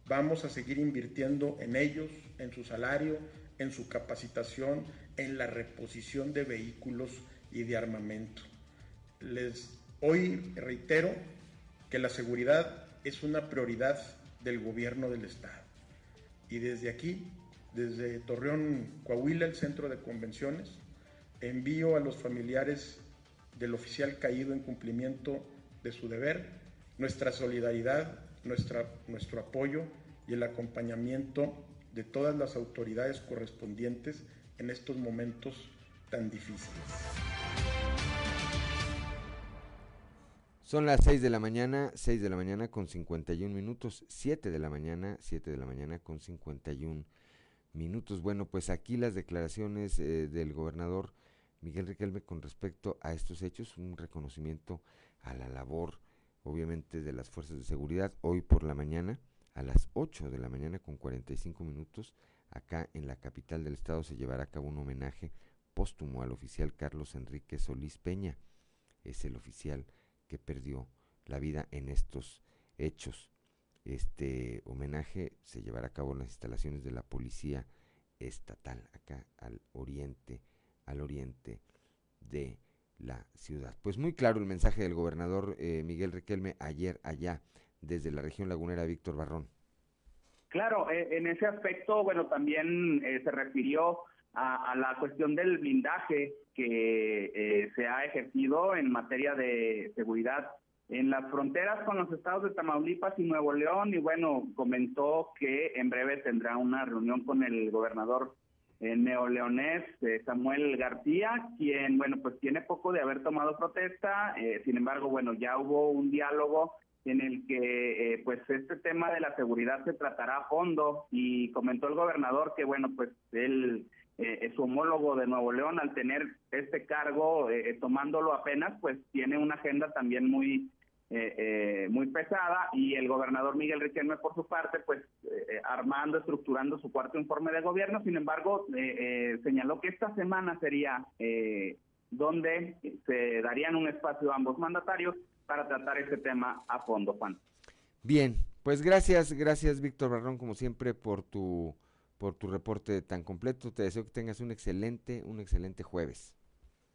Vamos a seguir invirtiendo en ellos, en su salario, en su capacitación, en la reposición de vehículos y de armamento. Les hoy reitero que la seguridad es una prioridad del gobierno del Estado. Y desde aquí, desde Torreón, Coahuila, el centro de convenciones, envío a los familiares del oficial caído en cumplimiento de su deber nuestra solidaridad, nuestra, nuestro apoyo y el acompañamiento de todas las autoridades correspondientes en estos momentos tan difíciles. Son las 6 de la mañana, 6 de la mañana con 51 minutos, 7 de la mañana, 7 de la mañana con 51 minutos. Bueno, pues aquí las declaraciones eh, del gobernador Miguel Riquelme con respecto a estos hechos, un reconocimiento a la labor, obviamente, de las fuerzas de seguridad. Hoy por la mañana, a las 8 de la mañana con 45 minutos, acá en la capital del estado se llevará a cabo un homenaje póstumo al oficial Carlos Enrique Solís Peña. Es el oficial que perdió la vida en estos hechos. Este homenaje se llevará a cabo en las instalaciones de la Policía Estatal, acá al oriente, al oriente de la ciudad. Pues muy claro el mensaje del gobernador eh, Miguel Riquelme ayer allá desde la región lagunera Víctor Barrón. Claro, eh, en ese aspecto, bueno, también eh, se refirió a, la cuestión del blindaje que eh, se ha ejercido en materia de seguridad en las fronteras con los estados de Tamaulipas y Nuevo León. Y bueno, comentó que en breve tendrá una reunión con el gobernador eh, neoleonés eh, Samuel García, quien bueno, pues tiene poco de haber tomado protesta, sin embargo, bueno, ya hubo un diálogo en el que pues este tema de la seguridad se tratará a fondo. Y comentó el gobernador que bueno, pues él eh, su homólogo de Nuevo León, al tener este cargo, eh, tomándolo apenas, pues tiene una agenda también muy eh, muy pesada y el gobernador Miguel Riquelme por su parte pues armando, estructurando su cuarto informe de gobierno, sin embargo señaló que esta semana sería donde se darían un espacio a ambos mandatarios para tratar este tema a fondo, Juan. Bien, pues gracias, gracias Víctor Barrón como siempre por tu por tu reporte tan completo. Te deseo que tengas un excelente, un excelente jueves.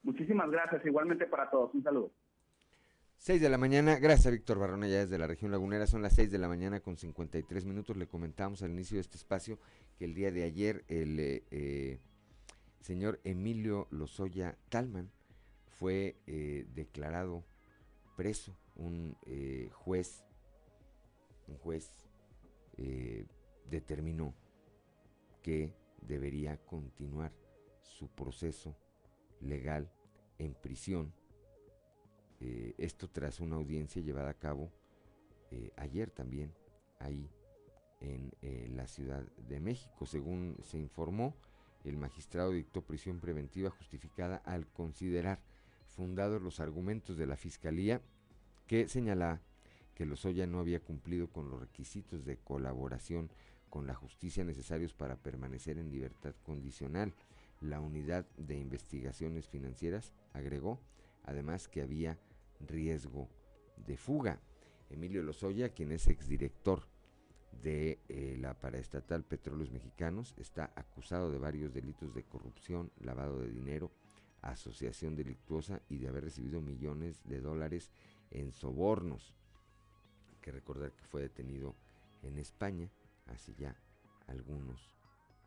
Muchísimas gracias, igualmente para todos. Un saludo. 6 de la mañana, gracias a Víctor Barrona, ya desde la región lagunera, son las 6 de la mañana con 53 minutos. Le comentamos al inicio de este espacio que el día de ayer el eh, eh, señor Emilio Lozoya Talman fue eh, declarado preso. Un juez, un juez determinó que debería continuar su proceso legal en prisión. Eh, esto tras una audiencia llevada a cabo eh, ayer también ahí en eh, la Ciudad de México. Según se informó, el magistrado dictó prisión preventiva justificada al considerar fundados los argumentos de la Fiscalía que señala que Lozoya no había cumplido con los requisitos de colaboración con la justicia necesarios para permanecer en libertad condicional. La unidad de investigaciones financieras agregó además que había riesgo de fuga. Emilio Lozoya, quien es exdirector de eh, la paraestatal Petróleos Mexicanos, está acusado de varios delitos de corrupción, lavado de dinero, asociación delictuosa y de haber recibido millones de dólares en sobornos. Hay que recordar que fue detenido en España hace ya algunos,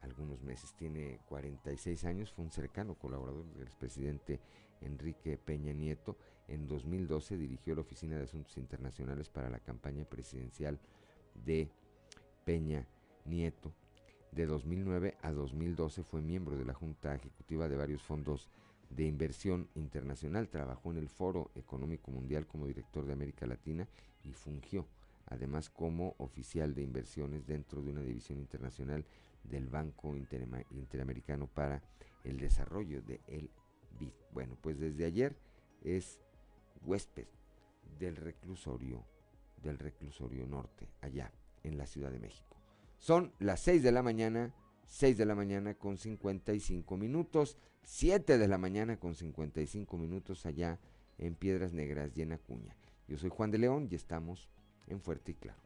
algunos meses. Tiene 46 años, fue un cercano colaborador del expresidente Enrique Peña Nieto. En 2012 dirigió la Oficina de Asuntos Internacionales para la campaña presidencial de Peña Nieto. De 2009 a 2012 fue miembro de la Junta Ejecutiva de varios fondos de inversión internacional. Trabajó en el Foro Económico Mundial como director de América Latina y fungió además como oficial de inversiones dentro de una división internacional del Banco Interamericano para el Desarrollo de el BID. Bueno, pues desde ayer es huésped del reclusorio del reclusorio norte, allá en la Ciudad de México. Son las 6 de la mañana, 6 de la mañana con 55 minutos, 7 de la mañana con 55 minutos allá en Piedras Negras y en. Yo soy Juan de León y estamos en Fuerte y Claro.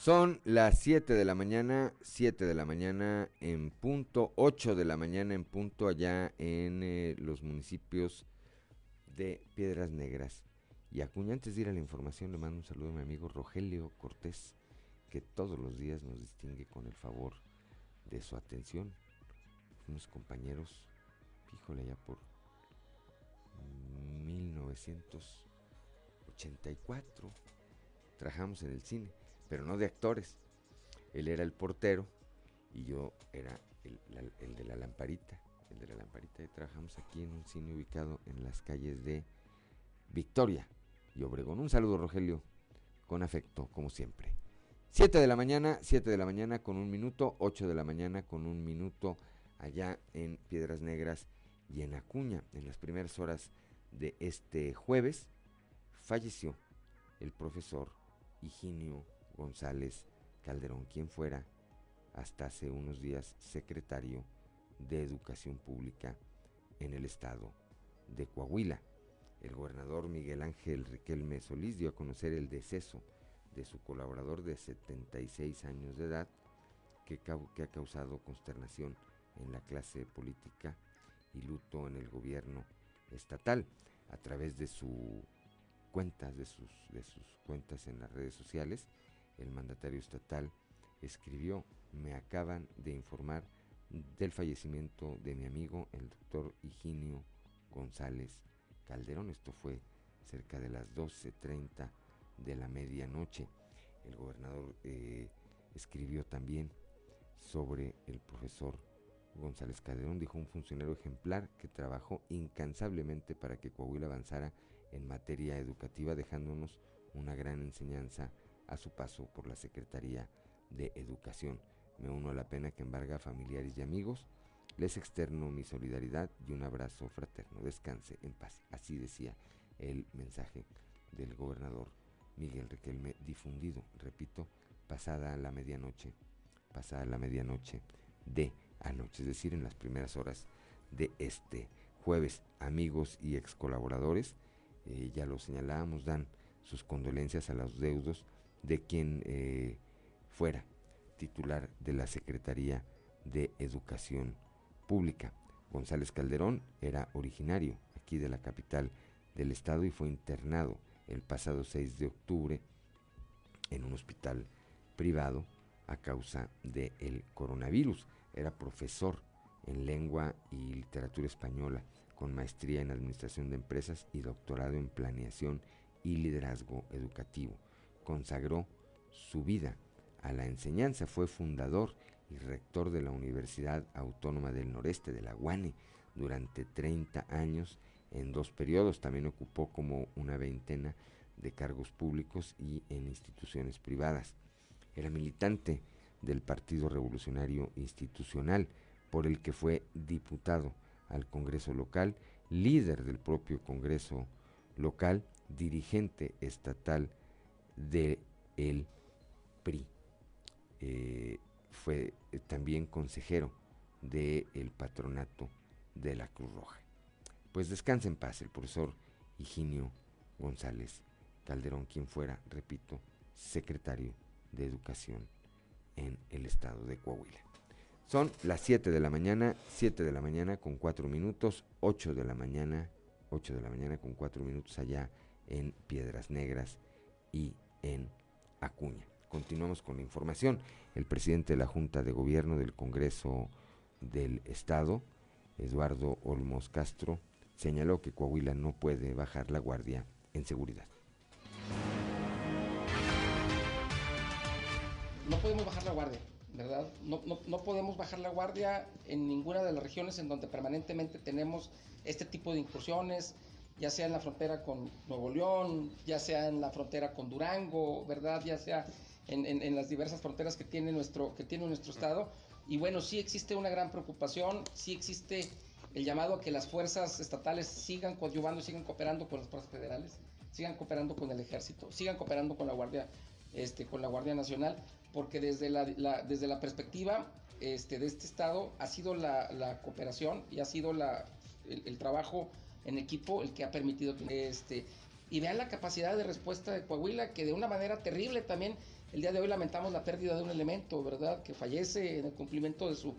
Son las 7 de la mañana, 7 de la mañana en punto, 8 de la mañana en punto allá en eh, los municipios de Piedras Negras. Y Acuña, antes de ir a la información, le mando un saludo a mi amigo Rogelio Cortés, que todos los días nos distingue con el favor de su atención. Unos compañeros, híjole, ya por 1984, trabajamos en el cine pero no de actores. Él era el portero y yo era el, de la lamparita. El de la lamparita. Y trabajamos aquí en un cine ubicado en las calles de Victoria y Obregón. Un saludo, Rogelio, con afecto, como siempre. 7 de la mañana, 7 de la mañana con un minuto, 8 de la mañana con un minuto allá en Piedras Negras y en Acuña. En las primeras horas de este jueves falleció el profesor Higinio González Calderón, quien fuera hasta hace unos días secretario de Educación Pública en el estado de Coahuila. El gobernador Miguel Ángel Riquelme Solís dio a conocer el deceso de su colaborador de 76 años de edad que, que, ha causado consternación en la clase política y luto en el gobierno estatal a través de cuentas de sus, de sus cuentas en las redes sociales. El mandatario estatal escribió, me acaban de informar del fallecimiento de mi amigo el doctor Higinio González Calderón. Esto fue cerca de las 12.30 de la medianoche. El gobernador eh, escribió también sobre el profesor González Calderón, dijo un funcionario ejemplar que trabajó incansablemente para que Coahuila avanzara en materia educativa, dejándonos una gran enseñanza a su paso por la Secretaría de Educación. Me uno a la pena que embarga a familiares y amigos. Les externo mi solidaridad y un abrazo fraterno. Descanse en paz. Así decía el mensaje del gobernador Miguel Riquelme difundido, repito, pasada la medianoche, pasada la medianoche de anoche, es decir, en las primeras horas de este jueves. Amigos y ex colaboradores, eh, ya lo señalábamos, dan sus condolencias a los deudos de quien eh, fuera titular de la Secretaría de Educación Pública. González Calderón era originario aquí de la capital del estado y fue internado el pasado 6 de octubre en un hospital privado a causa del coronavirus. Era profesor en lengua y literatura española con maestría en administración de empresas y doctorado en planeación y liderazgo educativo consagró su vida a la enseñanza, fue fundador y rector de la Universidad Autónoma del Noreste de la UANE durante 30 años en dos periodos. También ocupó como una veintena de cargos públicos y en instituciones privadas. Era militante del Partido Revolucionario Institucional, por el que fue diputado al Congreso local, líder del propio Congreso local, dirigente estatal de el PRI. Eh, fue eh, también consejero del patronato de la Cruz Roja. Pues descanse en paz el profesor Higinio González Calderón, quien fuera, repito, secretario de Educación en el estado de Coahuila. Son las 7 de la mañana, 7 de la mañana con 4 minutos, 8 de la mañana, 8 de la mañana con 4 minutos allá en Piedras Negras y en Acuña. Continuamos con la información. El presidente de la Junta de Gobierno del Congreso del Estado, Eduardo Olmos Castro, señaló que Coahuila no puede bajar la guardia en seguridad. No podemos bajar la guardia, ¿verdad? No, no, podemos bajar la guardia en ninguna de las regiones en donde permanentemente tenemos este tipo de incursiones, ya sea en la frontera con Nuevo León, ya sea en la frontera con Durango, ¿verdad? Ya sea en, en, en las diversas fronteras que tiene, nuestro, que tiene nuestro estado. Y bueno, sí existe una gran preocupación, sí existe el llamado a que las fuerzas estatales sigan coadyuvando, sigan cooperando con las fuerzas federales, sigan cooperando con el ejército, sigan cooperando con la Guardia, este, con la Guardia Nacional, porque desde la, desde la perspectiva este, de este estado ha sido la, la cooperación y ha sido la, el, el, trabajo en equipo el que ha permitido este y vean la capacidad de respuesta de Coahuila que de una manera terrible también el día de hoy lamentamos la pérdida de un elemento, ¿verdad? Que fallece en el cumplimiento de su,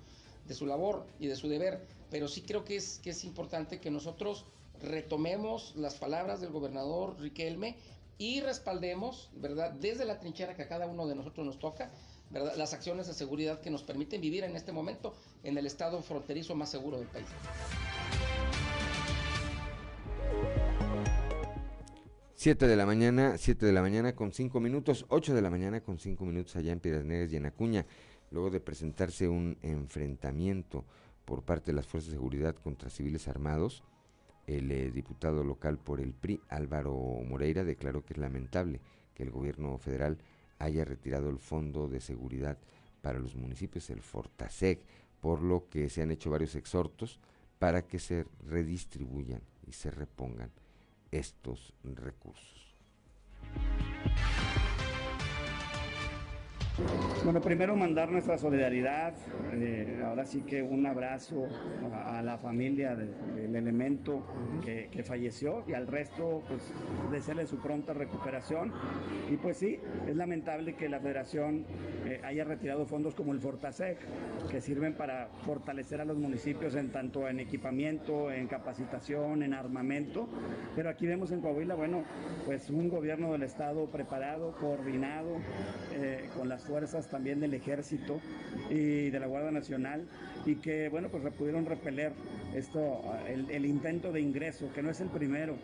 de su labor y de su deber. Pero sí creo que es, que es importante que nosotros retomemos las palabras del gobernador Riquelme y respaldemos, ¿verdad? Desde la trinchera que a cada uno de nosotros nos toca, ¿verdad? Las acciones de seguridad que nos permiten vivir en este momento en el estado fronterizo más seguro del país. 7 de la mañana, 7 de la mañana con 5 minutos, 8 de la mañana con 5 minutos allá en Piedras Negras y en Acuña, luego de presentarse un enfrentamiento por parte de las fuerzas de seguridad contra civiles armados, el eh, diputado local por el PRI, Álvaro Moreira, declaró que es lamentable que el gobierno federal haya retirado el fondo de seguridad para los municipios, el Fortaseg, por lo que se han hecho varios exhortos para que se redistribuyan y se repongan estos recursos. Bueno, primero mandar nuestra solidaridad, eh, ahora sí que un abrazo a, la familia de, del elemento que, que, falleció y al resto, pues desearle su pronta recuperación. Y pues sí, es lamentable que la federación eh, haya retirado fondos como el Fortasec, que sirven para fortalecer a los municipios en tanto en equipamiento, en capacitación, en armamento. Pero aquí vemos en Coahuila, bueno, pues un gobierno del Estado preparado, coordinado, eh, con las fuerzas también del ejército y de la Guardia Nacional y que bueno pues pudieron repeler esto el, el, intento de ingreso que no es el primero.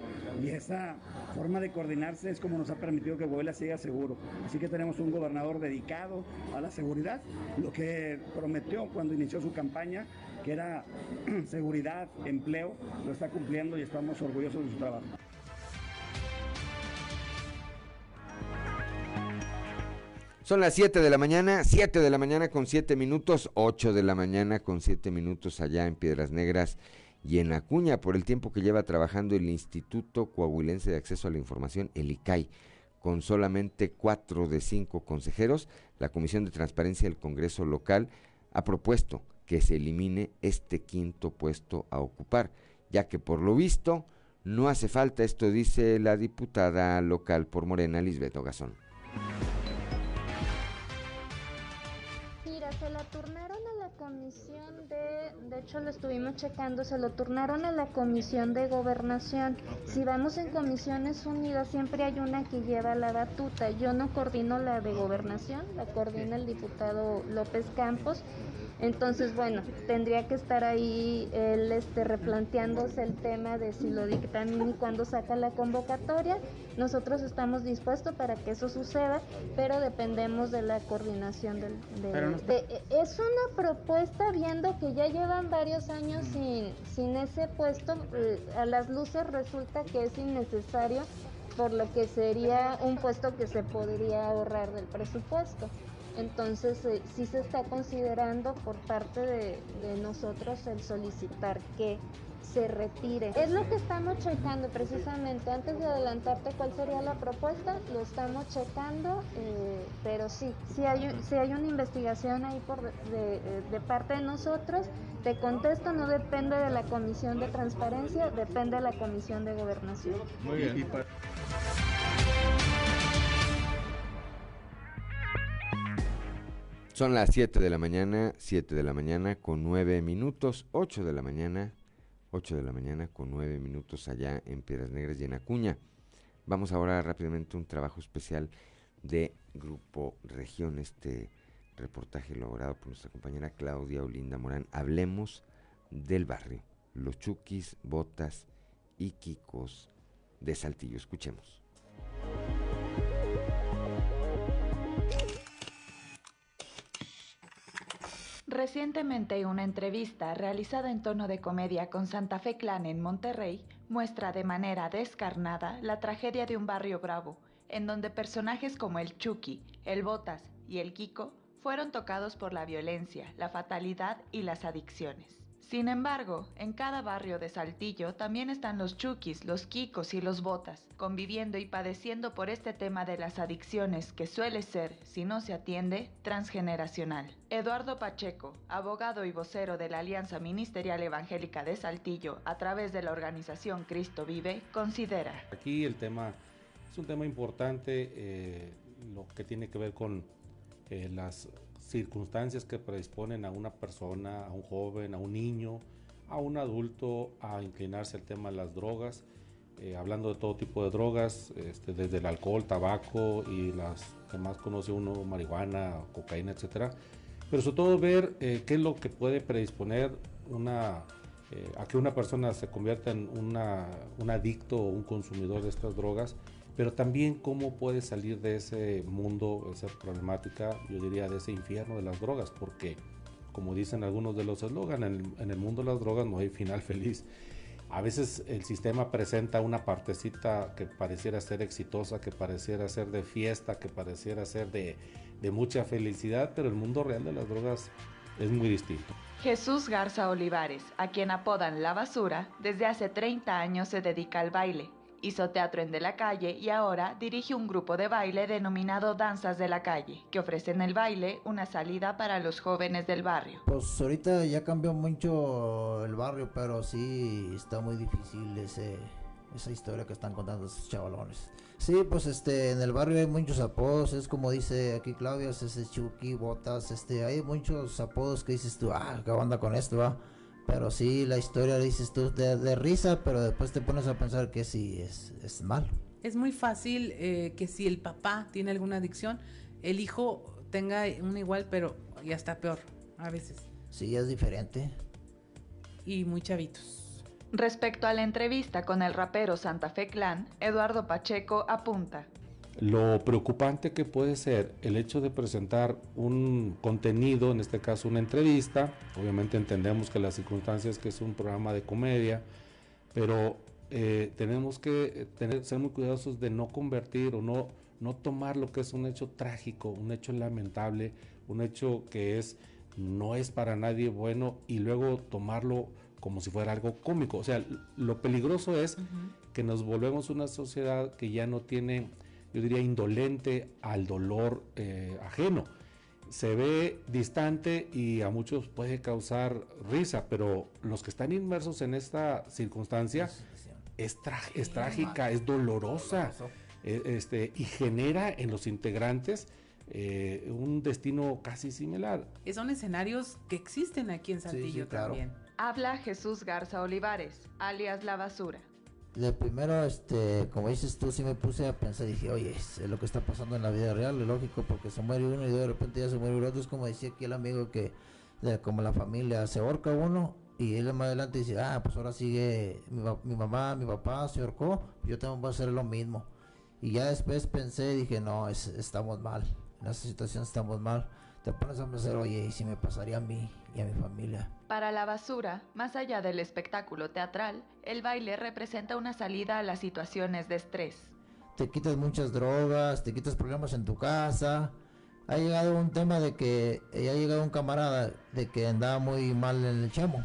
Y esa forma de coordinarse es como nos ha permitido que Boela siga seguro. Así que tenemos un gobernador dedicado a la seguridad lo que prometió cuando inició su campaña que era seguridad empleo lo está cumpliendo y estamos orgullosos de su trabajo Son las 7 de la mañana, 7 de la mañana con 7 minutos, 8 de la mañana con 7 minutos allá en Piedras Negras y en Acuña por el tiempo que lleva trabajando el Instituto Coahuilense de Acceso a la Información, el ICAI. Con solamente 4 de 5 consejeros, la Comisión de Transparencia del Congreso local ha propuesto que se elimine este quinto puesto a ocupar, ya que por lo visto no hace falta, esto dice la diputada local por Morena, Lisbeth Ogazón. Comisión de, de hecho lo estuvimos checando, se lo turnaron a la comisión de gobernación. Si vamos en comisiones unidas siempre hay una que lleva la batuta. Yo no coordino la de gobernación, la coordina el diputado López Campos. Entonces, bueno, tendría que estar ahí él este, replanteándose el tema de si lo dictamina y cuándo saca la convocatoria. Nosotros estamos dispuestos para que eso suceda, pero dependemos de la coordinación del... De, no de, es una propuesta viendo que ya llevan varios años sin, sin ese puesto. Eh, a las luces resulta que es innecesario, por lo que sería un puesto que se podría ahorrar del presupuesto. Entonces eh, sí se está considerando por parte de, de, nosotros el solicitar que se retire. Es lo que estamos checando precisamente. Antes de adelantarte cuál sería la propuesta, lo estamos checando, eh, pero sí, sí hay, sí hay una investigación ahí por de, de, de, parte de nosotros. Te contesto, no depende de la Comisión de Transparencia, depende de la Comisión de Gobernación. Muy bien. Son las 7 de la mañana, 7 de la mañana con 9 minutos, 8 de la mañana, 8 de la mañana con 9 minutos allá en Piedras Negras y en Acuña. Vamos ahora rápidamente a un trabajo especial de Grupo Región, este reportaje elaborado por nuestra compañera Claudia Olinda Morán. Hablemos del barrio, los Chukis, Botas y Kikos de Saltillo. Escuchemos. Recientemente una entrevista realizada en tono de comedia con Santa Fe Clan en Monterrey muestra de manera descarnada la tragedia de un barrio bravo, en donde personajes como el Chucky, el Botas y el Kiko fueron tocados por la violencia, la fatalidad y las adicciones. Sin embargo, en cada barrio de Saltillo también están los chukis, los kikos y los botas, conviviendo y padeciendo por este tema de las adicciones que suele ser, si no se atiende, transgeneracional. Eduardo Pacheco, abogado y vocero de la Alianza Ministerial Evangélica de Saltillo a través de la organización Cristo Vive, considera. Aquí el tema es un tema importante, eh, lo que tiene que ver con eh, las circunstancias que predisponen a una persona, a un joven, a un niño, a un adulto a inclinarse al tema de las drogas, eh, hablando de todo tipo de drogas, este, desde el alcohol, tabaco y las que más conoce uno, marihuana, cocaína, etcétera. Pero sobre todo ver eh, qué es lo que puede predisponer eh, a que una persona se convierta en un adicto o un consumidor de estas drogas pero también cómo puede salir de ese mundo, esa problemática, yo diría, de ese infierno de las drogas, porque como dicen algunos de los eslogan, en, el mundo de las drogas no hay final feliz. A veces el sistema presenta una partecita que pareciera ser exitosa, que pareciera ser de fiesta, que pareciera ser de, de mucha felicidad, pero el mundo real de las drogas es muy distinto. Jesús Garza Olivares, a quien apodan La Basura, desde hace 30 años se dedica al baile, Hizo teatro en De la Calle y ahora dirige un grupo de baile denominado Danzas de la Calle, que ofrecen el baile una salida para los jóvenes del barrio. Pues ahorita ya cambió mucho el barrio, pero sí está muy difícil ese, esa historia que están contando esos chavalones. Sí, pues este, en el barrio hay muchos apodos, es como dice aquí Claudia, es ese Chucky, Botas, este, hay muchos apodos que dices tú, ah, ¿qué onda con esto, va? Pero sí, la historia dices tú de, risa, pero después te pones a pensar que sí es, es malo. Es muy fácil eh, que si el papá tiene alguna adicción, el hijo tenga una igual, pero ya está peor a veces. Sí, es diferente. Y muy chavitos. Respecto a la entrevista con el rapero Santa Fe Clan, Eduardo Pacheco apunta lo preocupante que puede ser el hecho de presentar un contenido, en este caso una entrevista, obviamente entendemos que las circunstancias que es un programa de comedia, pero eh, tenemos que tener, ser muy cuidadosos de no convertir o no, no tomar lo que es un hecho trágico, un hecho lamentable, un hecho que es no es para nadie bueno y luego tomarlo como si fuera algo cómico. O sea, lo peligroso es que nos volvemos una sociedad que ya no tiene yo diría, indolente al dolor eh, ajeno. Se ve distante y a muchos puede causar risa, pero los que están inmersos en esta circunstancia es, es trágica, es dolorosa e, este, y genera en los integrantes eh, un destino casi similar. Son escenarios que existen aquí en Saltillo también. Habla Jesús Garza Olivares, alias La Basura de primero, este, como dices tú, sí me puse a pensar, dije, oye, es lo que está pasando en la vida real, es lógico, porque se muere uno y de repente ya se muere el otro, es como decía aquí el amigo que, como la familia, se ahorca uno y él más adelante dice, ah, pues ahora sigue mi, mamá, mi papá se ahorcó, yo tengo que hacer lo mismo. Y ya después pensé, dije, no, estamos mal, en esa situación estamos mal. Te pones a pensar, oye, ¿y si me pasaría a mí y a mi familia? Para la basura, más allá del espectáculo teatral, el baile representa una salida a las situaciones de estrés. Te quitas muchas drogas, te quitas problemas en tu casa. Ha llegado un tema de que eh, ha llegado un camarada de que andaba muy mal en el chamo.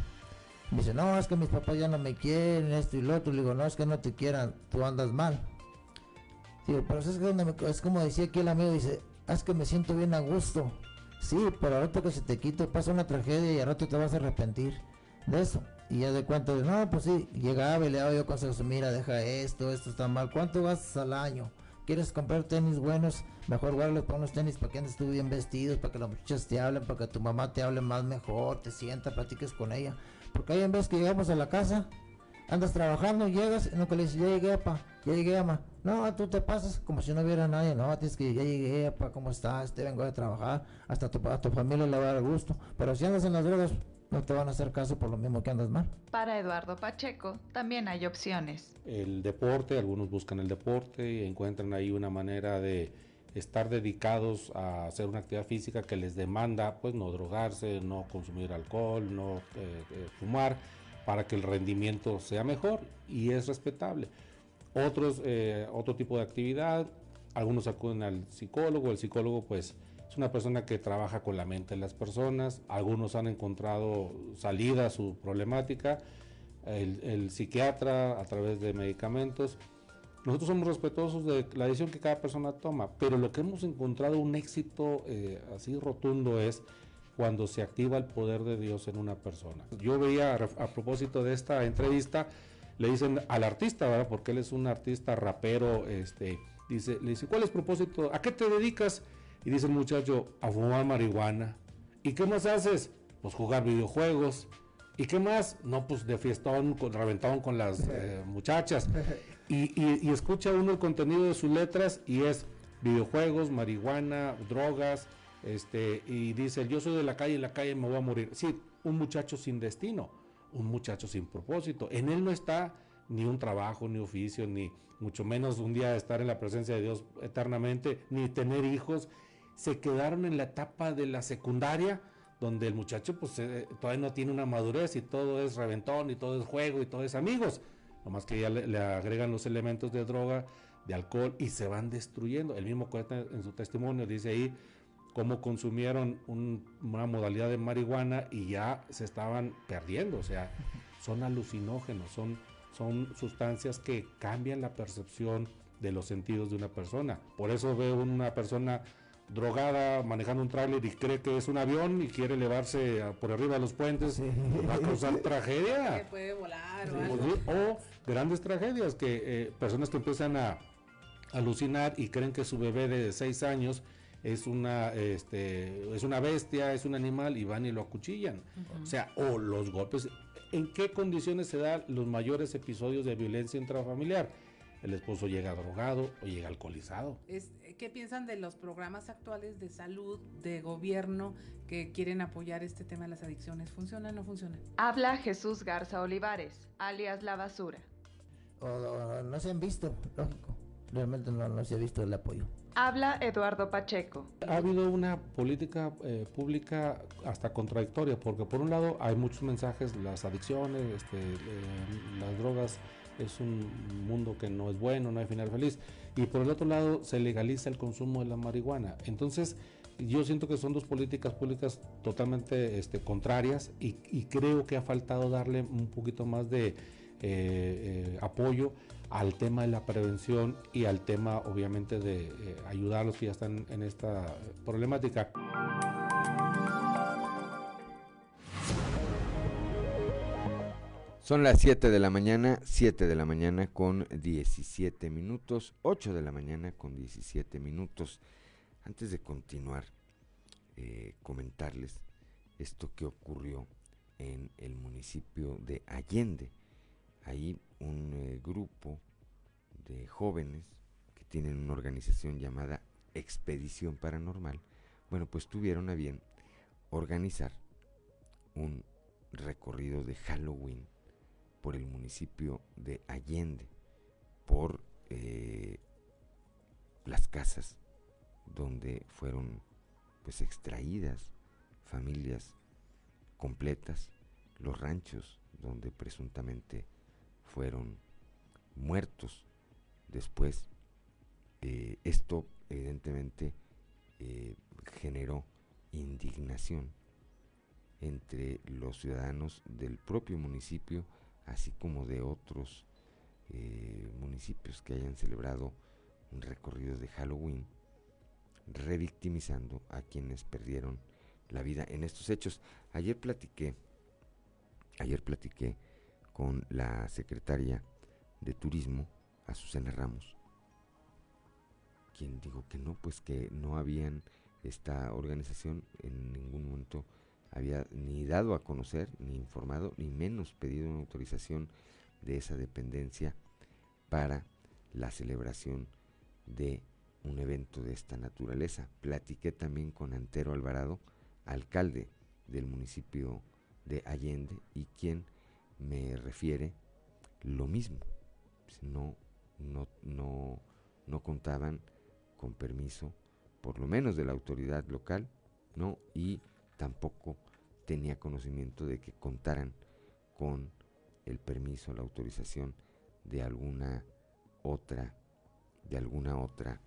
Me dice, no, es que mis papás ya no me quieren, esto y lo otro. Le digo, no, es que no te quieran, tú andas mal. Digo, pero es, que es como decía aquí el amigo, dice, es que me siento bien a gusto. Sí, pero rato que se te quite pasa una tragedia y al rato te vas a arrepentir de eso. Y ya de cuenta de, no, pues sí, llegaba y le daba yo consejos, mira, deja esto, esto está mal. ¿Cuánto gastas al año? ¿Quieres comprar tenis buenos? Mejor guárdalo para unos tenis para que andes tú bien vestidos, para que las muchachas te hablen, para que tu mamá te hable más mejor, te sienta, platiques con ella. Porque hay en vez que llegamos a la casa, andas trabajando, llegas, que le dices, ya llegué, pa, ya llegué, ama. No, tú te pasas como si no hubiera nadie, no, tienes que ya llegué, pa, ¿cómo estás? Te vengo de trabajar, hasta tu, a tu familia le va a dar gusto. Pero si andas en las drogas, no te van a hacer caso por lo mismo que andas mal. Para Eduardo Pacheco también hay opciones. El deporte, algunos buscan el deporte y encuentran ahí una manera de estar dedicados a hacer una actividad física que les demanda pues no drogarse, no consumir alcohol, no eh, eh, fumar, para que el rendimiento sea mejor y es respetable. Otros, eh, otro tipo de actividad, algunos acuden al psicólogo, el psicólogo pues es una persona que trabaja con la mente de las personas, algunos han encontrado salida a su problemática, el, psiquiatra a través de medicamentos. Nosotros somos respetuosos de la decisión que cada persona toma, pero lo que hemos encontrado un éxito eh, así rotundo es cuando se activa el poder de Dios en una persona. Yo veía a, a propósito de esta entrevista, le dicen al artista, ¿verdad? Porque él es un artista rapero, este, dice, le dice, ¿cuál es el propósito? ¿A qué te dedicas? Y dice el muchacho, a fumar marihuana. ¿Y qué más haces? Pues jugar videojuegos. ¿Y qué más? No, pues de fiestón, con, reventón con las eh, muchachas. Y, y, y, escucha uno el contenido de sus letras y es videojuegos, marihuana, drogas, este, y dice, yo soy de la calle, en la calle me voy a morir. Sí, un muchacho sin destino, un muchacho sin propósito. En él no está ni un trabajo, ni oficio, ni mucho menos un día estar en la presencia de Dios eternamente, ni tener hijos. Se quedaron en la etapa de la secundaria, donde el muchacho pues eh, todavía no tiene una madurez y todo es reventón y todo es juego y todo es amigos. Nomás que ya le, agregan los elementos de droga, de alcohol y se van destruyendo. El mismo cuenta en su testimonio, dice ahí, cómo consumieron un, una modalidad de marihuana y ya se estaban perdiendo, o sea, son alucinógenos, son, son sustancias que cambian la percepción de los sentidos de una persona. Por eso veo una persona drogada manejando un tráiler y cree que es un avión y quiere elevarse a, por arriba de los puentes, sí. va a causar tragedia. Que puede volar o, algo. o grandes tragedias, que eh, personas que empiezan a alucinar y creen que su bebé de seis años es una este es una bestia, es un animal y van y lo acuchillan. Uh -huh. O sea, o los golpes. ¿En qué condiciones se dan los mayores episodios de violencia intrafamiliar? El esposo llega drogado o llega alcoholizado. Es, ¿Qué piensan de los programas actuales de salud, de gobierno, que quieren apoyar este tema de las adicciones? ¿Funcionan o no funcionan? Habla Jesús Garza Olivares, alias La Basura. O, o, no se han visto, lógico. Realmente no, no se ha visto el apoyo. Habla Eduardo Pacheco. Ha habido una política eh, pública hasta contradictoria, porque por un lado hay muchos mensajes, las adicciones, este, eh, las drogas es un mundo que no es bueno, no hay final feliz, y por el otro lado se legaliza el consumo de la marihuana. Entonces, yo siento que son dos políticas públicas totalmente este, contrarias y, y, creo que ha faltado darle un poquito más de eh, apoyo al tema de la prevención y al tema obviamente de eh, ayudar a los que ya están en esta problemática. Son las 7 de la mañana, 7 de la mañana con 17 minutos, 8 de la mañana con 17 minutos. Antes de continuar, eh, comentarles esto que ocurrió en el municipio de Allende. Ahí un eh, grupo de jóvenes que tienen una organización llamada Expedición Paranormal, bueno, pues tuvieron a bien organizar un recorrido de Halloween por el municipio de Allende, por eh, las casas donde fueron pues extraídas familias completas, los ranchos donde presuntamente fueron muertos después. Eh, esto evidentemente eh, generó indignación entre los ciudadanos del propio municipio, así como de otros eh, municipios que hayan celebrado un recorrido de Halloween, revictimizando a quienes perdieron la vida en estos hechos. Ayer platiqué, ayer platiqué con la secretaria de Turismo, Azucena Ramos, quien dijo que no, pues que no habían esta organización en ningún momento había ni dado a conocer, ni informado, ni menos pedido una autorización de esa dependencia para la celebración de un evento de esta naturaleza. Platiqué también con Antero Alvarado, alcalde del municipio de Allende, y quien me refiere lo mismo. No, no, no, no contaban con permiso, por lo menos de la autoridad local, ¿no? Y tampoco tenía conocimiento de que contaran con el permiso, la autorización de alguna otra, de alguna otra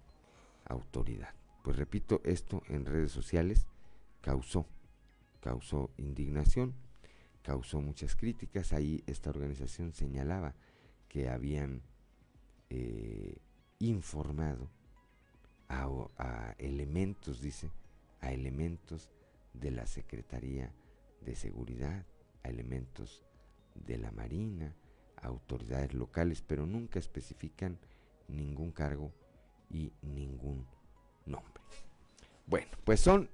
autoridad. Pues repito, esto en redes sociales causó, causó indignación, causó muchas críticas. Ahí esta organización señalaba que habían eh, informado a, a elementos, dice, a elementos de la Secretaría de Seguridad, a elementos de la Marina, a autoridades locales, pero nunca especifican ningún cargo y ningún nombre. Bueno, pues son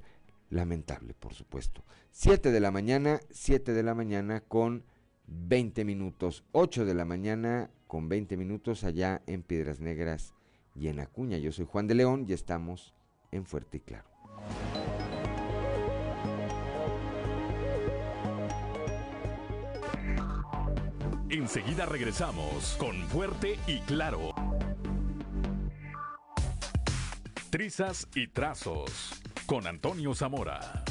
lamentables, por supuesto. 7 de la mañana, 7 de la mañana con 20 minutos, 8 de la mañana con 20 minutos allá en Piedras Negras y en Acuña. Yo soy Juan de León y estamos en Fuerte y Claro. Enseguida regresamos con Fuerte y Claro. Trizas y trazos con Antonio Zamora.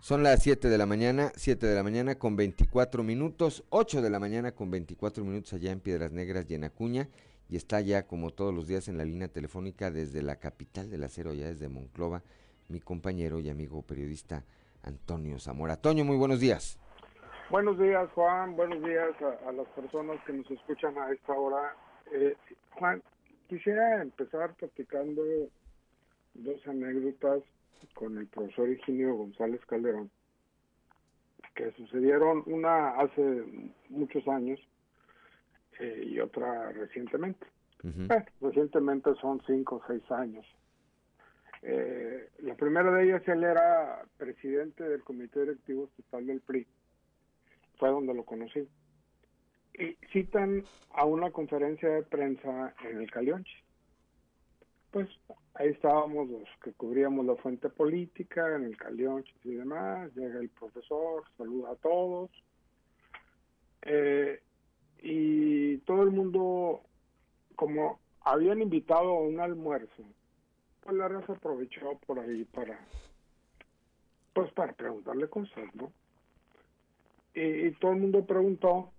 Son las 7 de la mañana, 7 de la mañana con 24 minutos, 8 de la mañana con 24 minutos allá en Piedras Negras y en Acuña. Y está ya como todos los días en la línea telefónica desde la capital del acero, ya desde Monclova, mi compañero y amigo periodista Antonio Zamora. Toño, muy buenos días. Buenos días, Juan. Buenos días a, las personas que nos escuchan a esta hora. Eh, Juan, quisiera empezar platicando dos anécdotas con el profesor Higinio González Calderón, que sucedieron una hace muchos años eh, y otra recientemente. recientemente son cinco o seis años. Eh, la primera de ellas, él era presidente del Comité Directivo Estatal del PRI. Fue donde lo conocí. Y citan a una conferencia de prensa en el Calionchi. Pues ahí estábamos los que cubríamos la fuente política, en el Calionchi y demás. Llega el profesor, saluda a todos. Eh, y todo el mundo, como habían invitado a un almuerzo pues la raza aprovechó por ahí para, pues para preguntarle cosas, ¿no? Y, todo el mundo preguntó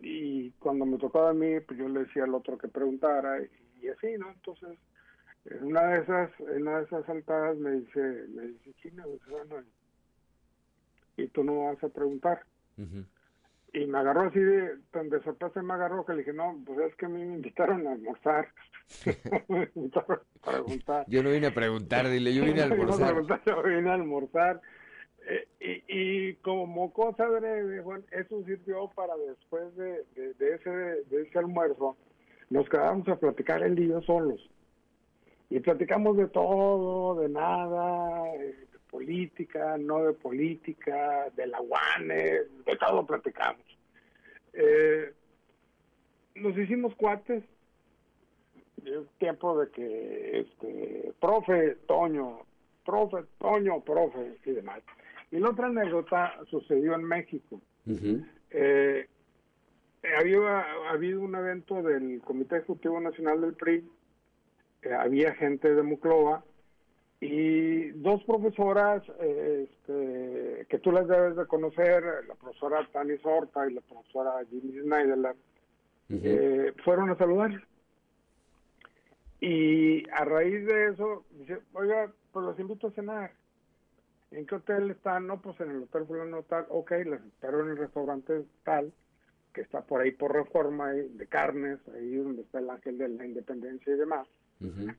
y cuando me tocaba a mí, pues yo le decía al otro que preguntara y, así, ¿no? Entonces, en una de esas, en una de esas saltadas me dice, me dice, China, y tú no vas a preguntar y me agarró así de, tan de sorpresa me agarró que le dije, no, pues es que a mí me invitaron a almorzar. Yo no vine a preguntar, dile, yo vine a almorzar. yo vine a almorzar. Eh, y, y, como cosa breve, Juan, eso sirvió para después de, de, ese, de ese almuerzo, nos quedamos a platicar el día solos. Y platicamos de todo, de nada, eh, política, no de política, de la UANE, de todo platicamos. Eh, nos hicimos cuates, es tiempo de que, este, profe, Toño, profe, Toño, profe, y demás. Y la otra anécdota sucedió en México. Eh, había habido un evento del Comité Ejecutivo Nacional del PRI, había gente de Muclova, y dos profesoras este, que tú las debes de conocer, la profesora Tani Sorta y la profesora Jimmy Schneiderland, eh, fueron a saludar. Y a raíz de eso, dice, oiga, pues los invito a cenar. ¿En qué hotel están? No, pues en el hotel fulano tal. Ok, les espero en el restaurante tal, que está por ahí por reforma, de carnes, ahí donde está el ángel de la independencia y demás.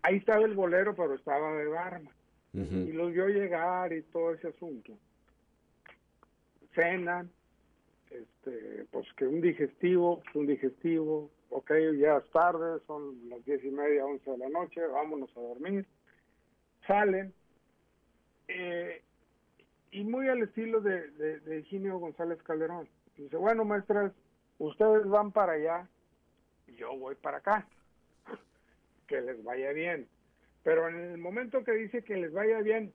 Ahí estaba el bolero, pero estaba de barba. Y los vio llegar y todo ese asunto. Cenan, este, pues que un digestivo, un digestivo, ok, ya es tarde, son las diez y media, once de la noche, vámonos a dormir. Salen. Eh, y muy al estilo de, de, de Higinio González Calderón. Dice, bueno, maestras, ustedes van para allá, yo voy para acá. Que les vaya bien. Pero en el momento que dice que les vaya bien,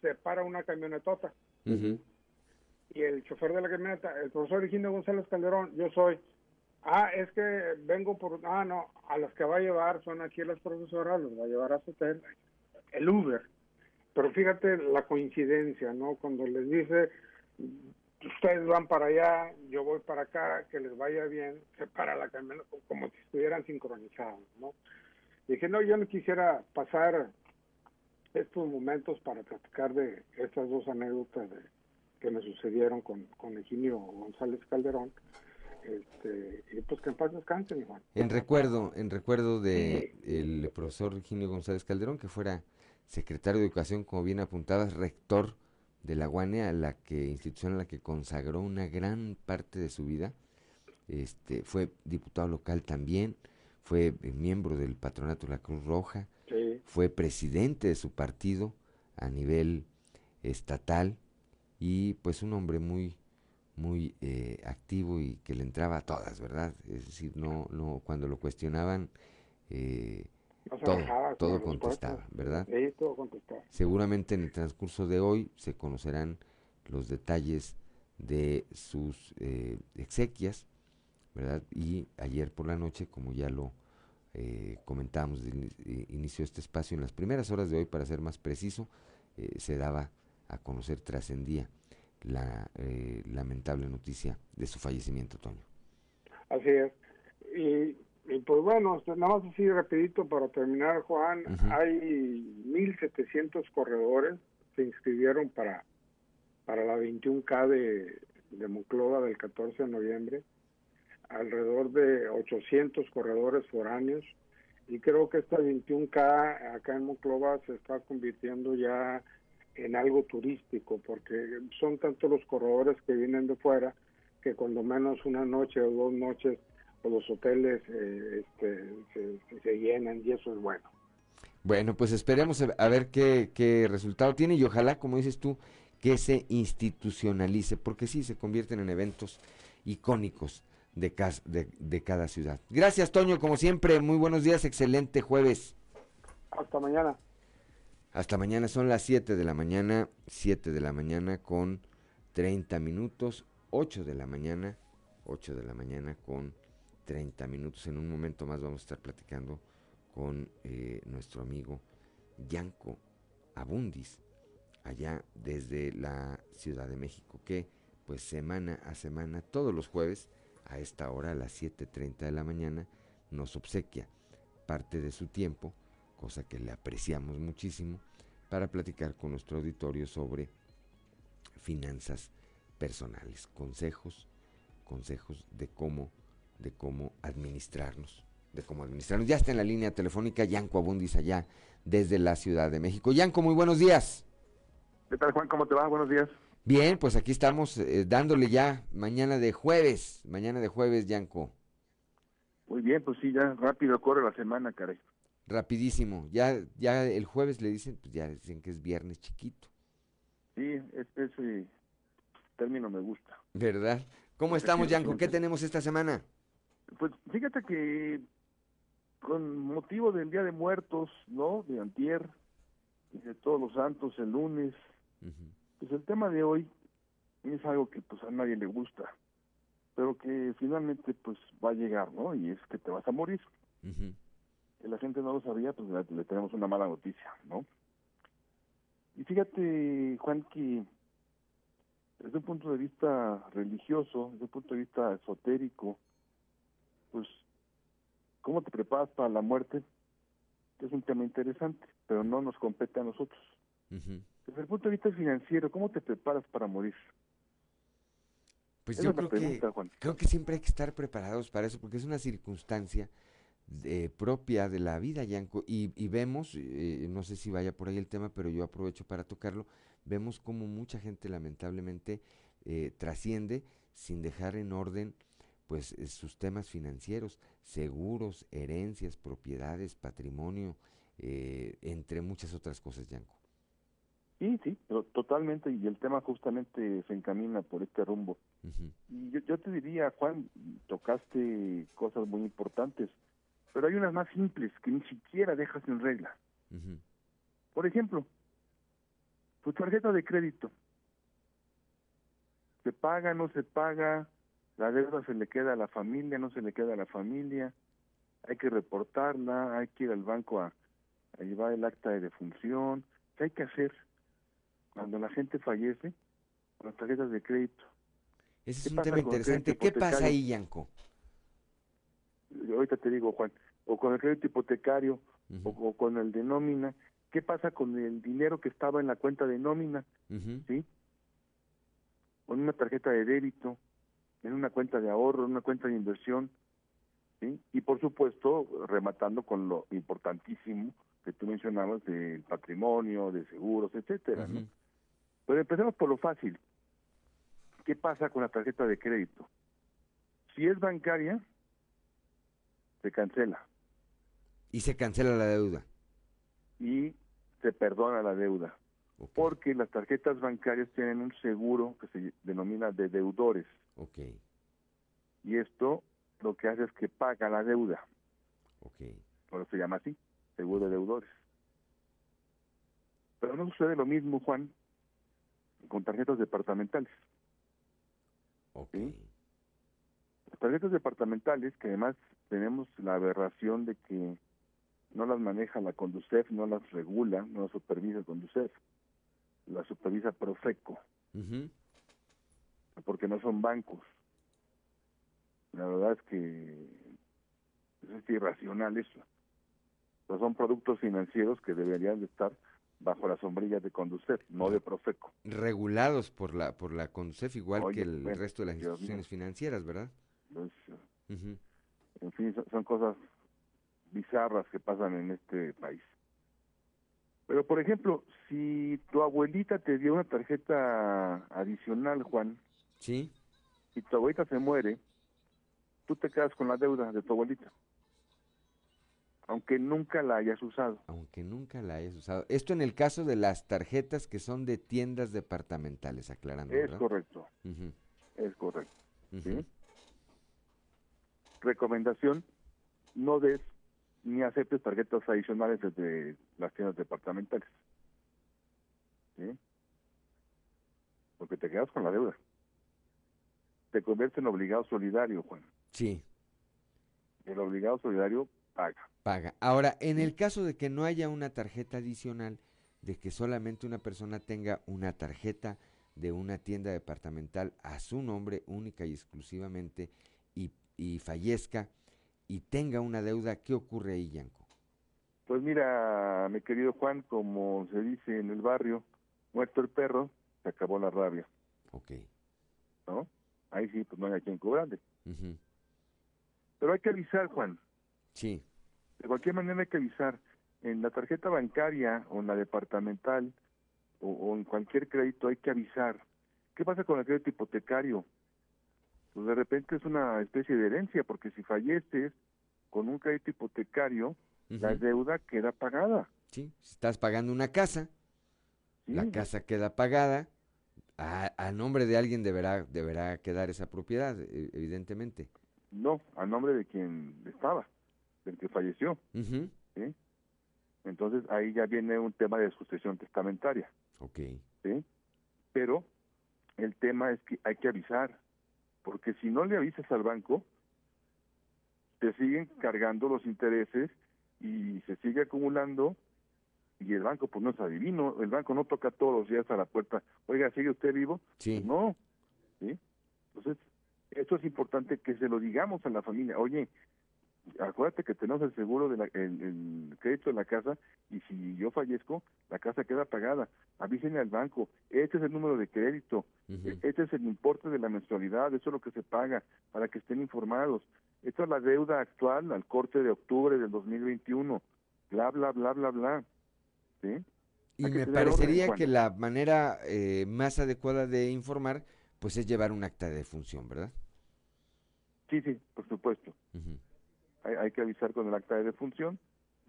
se para una camionetota. Y el chofer de la camioneta, el profesor Higinio González Calderón, yo soy. Ah, es que vengo por... Ah, no, a las que va a llevar son aquí las profesoras, los va a llevar a su hotel. El Uber. Pero fíjate la coincidencia, ¿no? Cuando les dice, ustedes van para allá, yo voy para acá, que les vaya bien, se para la camioneta como si estuvieran sincronizados, ¿no? Dije, no, yo no quisiera pasar estos momentos para platicar de estas dos anécdotas de, que me sucedieron con, con Eugenio González Calderón. Este, y pues que en paz descansen, Juan. En recuerdo, en recuerdo de el profesor Eugenio González Calderón, que fuera secretario de Educación, como bien apuntabas, rector de la UANE, a la que, institución a la que consagró una gran parte de su vida. Este, fue diputado local también, fue eh, miembro del patronato de la Cruz Roja, fue presidente de su partido a nivel estatal y pues un hombre muy muy eh, activo y que le entraba a todas, ¿verdad? Es decir, no, no, cuando lo cuestionaban, eh, todo, todo contestaba, ¿verdad? Sí, todo contestaba. Seguramente en el transcurso de hoy se conocerán los detalles de sus eh, exequias, ¿verdad? Y ayer por la noche, como ya lo eh, comentábamos de inicio de este espacio, en las primeras horas de hoy, para ser más preciso, se daba a conocer, trascendía la eh, lamentable noticia de su fallecimiento, Toño. Así es. Y, pues bueno, nada más así rapidito para terminar, Juan, hay 1.700 corredores se inscribieron para, para la 21K de, de Monclova del 14 de noviembre, alrededor de 800 corredores foráneos, y creo que esta 21K acá en Monclova se está convirtiendo ya en algo turístico, porque son tantos los corredores que vienen de fuera que cuando menos una noche o dos noches los hoteles eh, este, se, llenan y eso es bueno. Bueno, pues esperemos a ver qué, qué resultado tiene y ojalá, como dices tú, que se institucionalice, porque sí, se convierten en eventos icónicos de, de, de cada ciudad. Gracias, Toño, como siempre, muy buenos días, excelente jueves. Hasta mañana. Hasta mañana son las 7 de la mañana, 7 de la mañana con 30 minutos, 8 de la mañana, 8 de la mañana con 30 minutos. En un momento más vamos a estar platicando con eh, nuestro amigo Yanko Abundis, allá desde la Ciudad de México, que pues semana a semana, todos los jueves, a esta hora, a las 7.30 de la mañana, nos obsequia parte de su tiempo cosa que le apreciamos muchísimo, para platicar con nuestro auditorio sobre finanzas personales, consejos, consejos de cómo, de cómo administrarnos, de cómo administrarnos. Ya está en la línea telefónica Yanco Abundis allá desde la Ciudad de México. Yanco, muy buenos días. ¿Qué tal Juan? ¿Cómo te va? Buenos días. Bien, pues aquí estamos eh, dándole ya mañana de jueves, mañana de jueves, Yanco. Muy bien, pues sí, ya rápido corre la semana, caray rapidísimo. Ya, ya el jueves le dicen, pues ya dicen que es viernes chiquito. Sí, ese término me gusta. ¿Verdad? ¿Cómo estamos, Yanko? ¿Qué tenemos esta semana? Pues fíjate que con motivo del Día de Muertos, ¿no? De Antier, y de Todos los Santos el lunes, pues el tema de hoy es algo que pues a nadie le gusta, pero que finalmente pues va a llegar, ¿no? Y es que te vas a morir que la gente no lo sabía, pues le, tenemos una mala noticia, ¿no? Y fíjate, Juan, que desde un punto de vista religioso, desde un punto de vista esotérico, pues, ¿cómo te preparas para la muerte? Es un tema interesante, pero no nos compete a nosotros. Desde el punto de vista financiero, ¿cómo te preparas para morir? Pues yo creo que, creo que siempre hay que estar preparados para eso, porque es una circunstancia propia de la vida, Yanko, y, y vemos, eh, no sé si vaya por ahí el tema, pero yo aprovecho para tocarlo, vemos como mucha gente lamentablemente eh, trasciende sin dejar en orden pues eh, sus temas financieros, seguros, herencias, propiedades, patrimonio, entre muchas otras cosas, Yanko. Sí, sí, pero totalmente, y el tema justamente se encamina por este rumbo. Y yo, yo te diría, Juan, tocaste cosas muy importantes, pero hay unas más simples que ni siquiera dejas en regla. Por ejemplo, tu tarjeta de crédito. ¿Se paga, no se paga? ¿La deuda se le queda a la familia, no se le queda a la familia? Hay que reportarla, hay que ir al banco a, a llevar el acta de defunción. ¿Qué hay que hacer? cuando la gente fallece con las tarjetas de crédito. Ese es un tema interesante. ¿Qué pasa ahí, Yanko? Ahorita te digo, Juan, o con el crédito hipotecario o, con el de nómina. ¿Qué pasa con el dinero que estaba en la cuenta de nómina? ¿Sí? Con una tarjeta de débito, en una cuenta de ahorro, en una cuenta de inversión. ¿sí? Y por supuesto, rematando con lo importantísimo que tú mencionabas del patrimonio, de seguros, etcétera, ¿no? Pero empecemos por lo fácil. ¿Qué pasa con la tarjeta de crédito? Si es bancaria, se cancela. Y se cancela la deuda. Y se perdona la deuda. Porque las tarjetas bancarias tienen un seguro que se denomina de deudores. Ok. Y esto lo que hace es que paga la deuda. Ok. Por eso se llama así, seguro de deudores. Pero no sucede lo mismo, Juan, con tarjetas departamentales. Las tarjetas departamentales, que además tenemos la aberración de que no las maneja la Conducef, no las regula, no las supervisa Conducef, la supervisa Profeco, porque no son bancos. La verdad es que es irracional eso. son productos financieros que deberían de estar bajo la sombrilla de Conducef, no de Profeco. Regulados por la por la Conducef igual que el resto de las instituciones financieras, ¿verdad? Pues, en fin, son, cosas bizarras que pasan en este país. Pero, por ejemplo, si tu abuelita te dio una tarjeta adicional, Juan, sí, y tu abuelita se muere, tú te quedas con la deuda de tu abuelita aunque nunca la hayas usado. Aunque nunca la hayas usado. Esto en el caso de las tarjetas que son de tiendas departamentales, aclarando. Es correcto. Es correcto. Recomendación, no des ni aceptes tarjetas adicionales desde las tiendas departamentales. ¿Sí? Porque te quedas con la deuda. Te conviertes en obligado solidario, Juan. Sí. El obligado solidario paga. Paga. Ahora, en el caso de que no haya una tarjeta adicional, de que solamente una persona tenga una tarjeta de una tienda departamental a su nombre única y exclusivamente y, y fallezca y tenga una deuda, ¿qué ocurre ahí, Yanko? Pues mira, mi querido Juan, como se dice en el barrio, muerto el perro, se acabó la rabia. Ok. ¿No? Ahí sí, pues no hay a quien cobrarle. Pero hay que avisar, Juan. Sí. De cualquier manera hay que avisar. En la tarjeta bancaria o en la departamental o, en cualquier crédito hay que avisar. ¿Qué pasa con el crédito hipotecario? Pues de repente es una especie de herencia, porque si falleces con un crédito hipotecario, la deuda queda pagada. Sí, si estás pagando una casa, la casa queda pagada, a, a, nombre de alguien deberá, deberá quedar esa propiedad, e, evidentemente. No, a nombre de quien estaba del que falleció. Entonces ahí ya viene un tema de sucesión testamentaria. Ok. ¿sí? Pero el tema es que hay que avisar, porque si no le avisas al banco, te siguen cargando los intereses y se sigue acumulando y el banco pues no es adivino, el banco no toca todos los días a la puerta, oiga, ¿sigue usted vivo? Sí. Pues no, ¿sí? Entonces, esto es importante que se lo digamos a la familia, oye, acuérdate que tenemos el seguro del el, crédito de la casa y si yo fallezco, la casa queda pagada. Avísenle al banco, este es el número de crédito, este es el importe de la mensualidad, eso es lo que se paga, para que estén informados. Esta es la deuda actual al corte de octubre del 2021, bla, bla, bla, bla, bla. ¿Sí? Y me parecería que la manera eh, más adecuada de informar, pues es llevar un acta de defunción, ¿verdad? Sí, sí, por supuesto hay, que avisar con el acta de defunción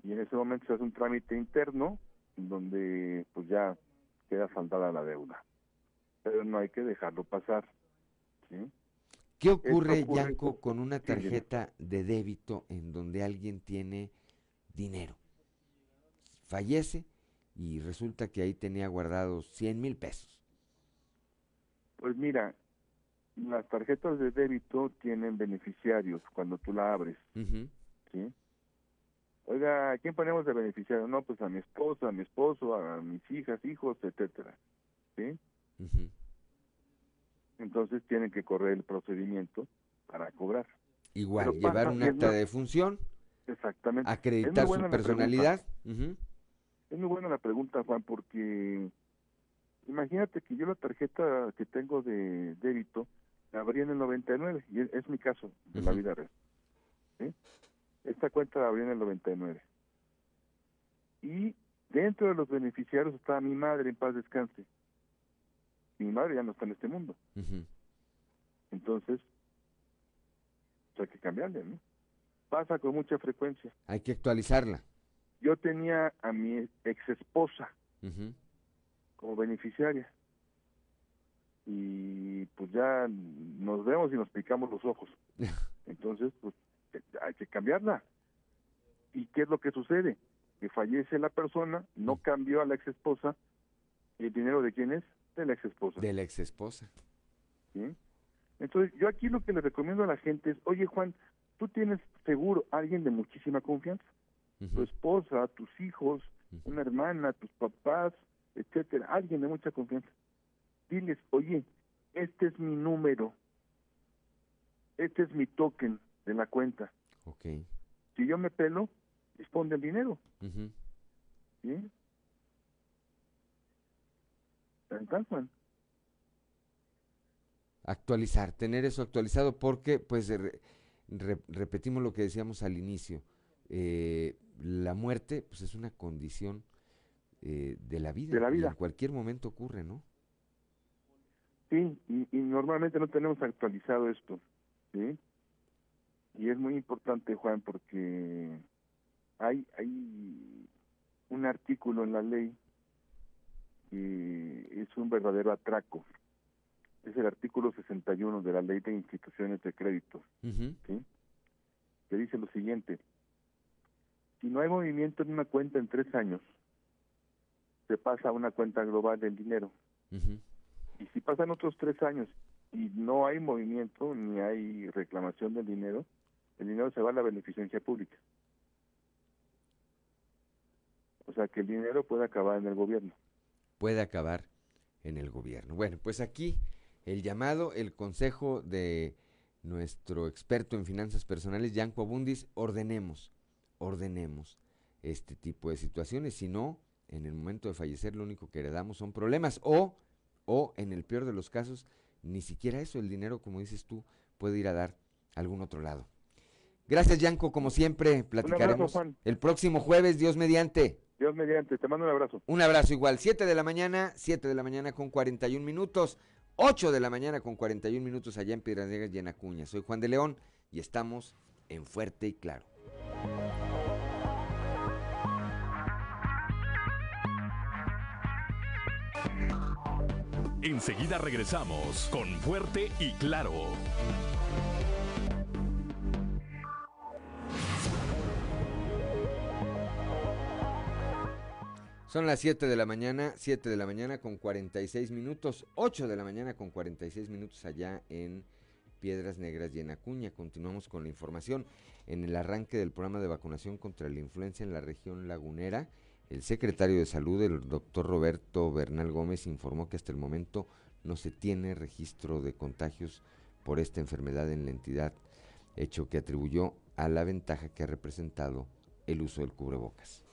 y en ese momento se hace un trámite interno donde pues ya queda saldada la deuda. Pero no hay que dejarlo pasar. ¿sí? ¿Qué ocurre, Yanko, con una tarjeta de débito en donde alguien tiene dinero? Fallece y resulta que ahí tenía guardados 100 mil pesos. Pues mira, las tarjetas de débito tienen beneficiarios cuando tú la abres. ¿sí? Oiga, ¿a quién ponemos de beneficiario? No, pues a mi esposa, a mi esposo, a mis hijas, hijos, etcétera. ¿Sí? Entonces tienen que correr el procedimiento para cobrar. Igual, llevar un acta de función. Exactamente. Acreditar su personalidad. Es muy buena la pregunta, Juan, porque imagínate que yo la tarjeta que tengo de débito la abrí en el 99, y es, mi caso de la vida real. ¿sí? Esta cuenta la abrí en el 99. Y dentro de los beneficiarios estaba mi madre en paz descanse. mi madre ya no está en este mundo. Entonces, pues hay que cambiarle, ¿no? Pasa con mucha frecuencia. Hay que actualizarla. Yo tenía a mi ex esposa como beneficiaria. Y pues ya nos vemos y nos picamos los ojos. Entonces, pues hay que cambiarla. ¿Y qué es lo que sucede? Que fallece la persona, no cambió a la ex esposa, ¿y el dinero de quién es? De la ex esposa. De la ex esposa. ¿Sí? Entonces, yo aquí lo que le recomiendo a la gente es, oye Juan, tú tienes seguro a alguien de muchísima confianza, tu esposa, tus hijos, una hermana, tus papás, etcétera, alguien de mucha confianza. Diles, oye, este es mi número, este es mi token, de la cuenta. Okay. Si yo me pelo, dispone el dinero. ¿Sí? Actualizar, tener eso actualizado porque, pues, repetimos lo que decíamos al inicio, eh, la muerte, pues, es una condición eh, de la vida. De la vida. en cualquier momento ocurre, ¿no? Sí, y, y normalmente no tenemos actualizado esto, ¿sí? Y es muy importante, Juan, porque hay, hay un artículo en la ley que es un verdadero atraco. Es el artículo 61 de la Ley de Instituciones de Crédito, ¿sí? que dice lo siguiente. Si no hay movimiento en una cuenta en tres años, se pasa a una cuenta global del dinero. Y si pasan otros tres años y no hay movimiento ni hay reclamación del dinero, el dinero se va a la beneficencia pública. O sea, que el dinero puede acabar en el gobierno. Puede acabar en el gobierno. Bueno, pues aquí el llamado, el consejo de nuestro experto en finanzas personales, Yanko Abundis, ordenemos, ordenemos este tipo de situaciones. Si no, en el momento de fallecer lo único que heredamos son problemas o, o en el peor de los casos, ni siquiera eso, el dinero, como dices tú, puede ir a dar a algún otro lado. Gracias, Yanko, como siempre, platicaremos el próximo jueves, Dios mediante. Dios mediante, te mando un abrazo. Un abrazo igual, 7 de la mañana, 7 de la mañana con 41 minutos, 8 de la mañana con 41 minutos allá en Piedras Negras y en Acuña. Soy Juan de León y estamos en Fuerte y Claro. Enseguida regresamos con Fuerte y Claro. Son las 7 de la mañana, 7 de la mañana con 46 minutos, 8 de la mañana con 46 minutos allá en Piedras Negras y en Acuña. Continuamos con la información. En el arranque del programa de vacunación contra la influenza en la región lagunera, el secretario de Salud, el doctor Roberto Bernal Gómez, informó que hasta el momento no se tiene registro de contagios por esta enfermedad en la entidad, hecho que atribuyó a la ventaja que ha representado el uso del cubrebocas.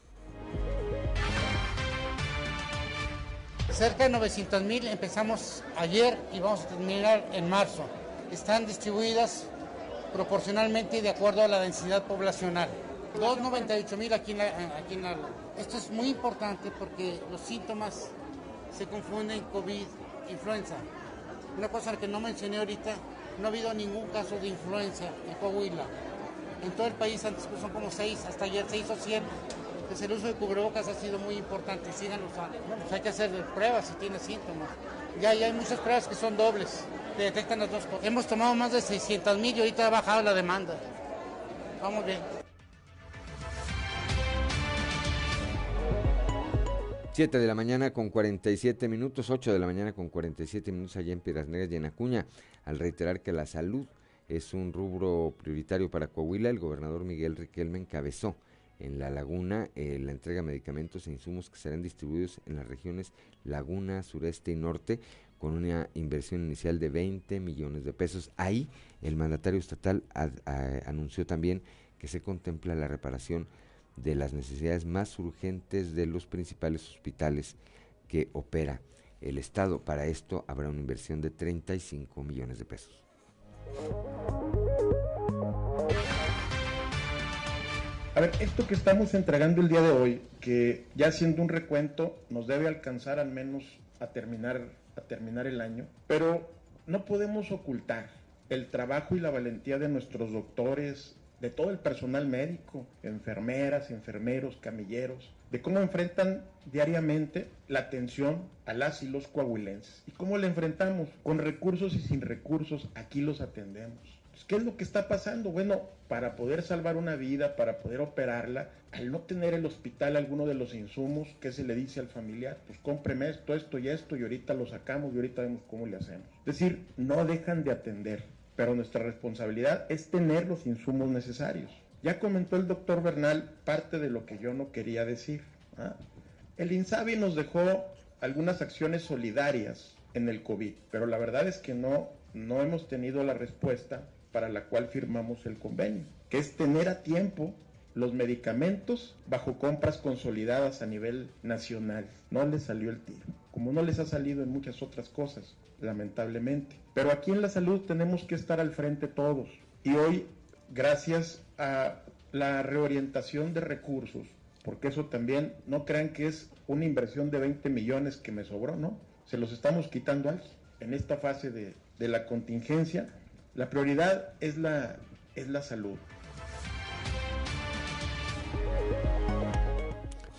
Cerca de 900 mil empezamos ayer y vamos a terminar en marzo. Están distribuidas proporcionalmente de acuerdo a la densidad poblacional. 298 mil aquí en la... Esto es muy importante porque los síntomas se confunden COVID, influenza. Una cosa que no mencioné ahorita, no ha habido ningún caso de influenza en Coahuila. En todo el país antes pues, son como 6, hasta ayer 6 o 7 pues el uso de cubrebocas ha sido muy importante, sigan usando. Pues hay que hacer pruebas si tiene síntomas. Ya, hay muchas pruebas que son dobles, que detectan las dos cosas. Hemos tomado más de 600 mil y ahorita ha bajado la demanda. Vamos bien. 7 de la mañana con 47 minutos, 8 de la mañana con 47 minutos allá en Piedras Negras y en Acuña. Al reiterar que la salud es un rubro prioritario para Coahuila, el gobernador Miguel Riquelme encabezó en la laguna eh, la entrega de medicamentos e insumos que serán distribuidos en las regiones Laguna, Sureste y Norte con una inversión inicial de 20 millones de pesos. Ahí el mandatario estatal anunció también que se contempla la reparación de las necesidades más urgentes de los principales hospitales que opera el Estado. Para esto habrá una inversión de 35 millones de pesos. A ver, esto que estamos entregando el día de hoy, que ya haciendo un recuento, nos debe alcanzar al menos a terminar, a terminar el año, pero no podemos ocultar el trabajo y la valentía de nuestros doctores, de todo el personal médico, enfermeras, enfermeros, camilleros, de cómo enfrentan diariamente la atención a las y los coahuilenses. ¿Y cómo la enfrentamos? Con recursos y sin recursos, aquí los atendemos. Pues, ¿Qué es lo que está pasando? Bueno, para poder salvar una vida, para poder operarla, al no tener el hospital alguno de los insumos, ¿qué se le dice al familiar? Pues cómpreme esto, esto y esto y ahorita lo sacamos y ahorita vemos cómo le hacemos. Es decir, no dejan de atender pero nuestra responsabilidad es tener los insumos necesarios. Ya comentó el doctor Bernal parte de lo que yo no quería decir. ¿ah? El INSABI nos dejó algunas acciones solidarias en el COVID, pero la verdad es que no, no hemos tenido la respuesta para la cual firmamos el convenio, que es tener a tiempo los medicamentos bajo compras consolidadas a nivel nacional. No les salió el tiro, como no les ha salido en muchas otras cosas lamentablemente. Pero aquí en la salud tenemos que estar al frente todos. Y hoy, gracias a la reorientación de recursos, porque eso también, no crean que es una inversión de 20 millones que me sobró, ¿no? Se los estamos quitando aquí. En esta fase de, de la contingencia, la prioridad es la, es la salud.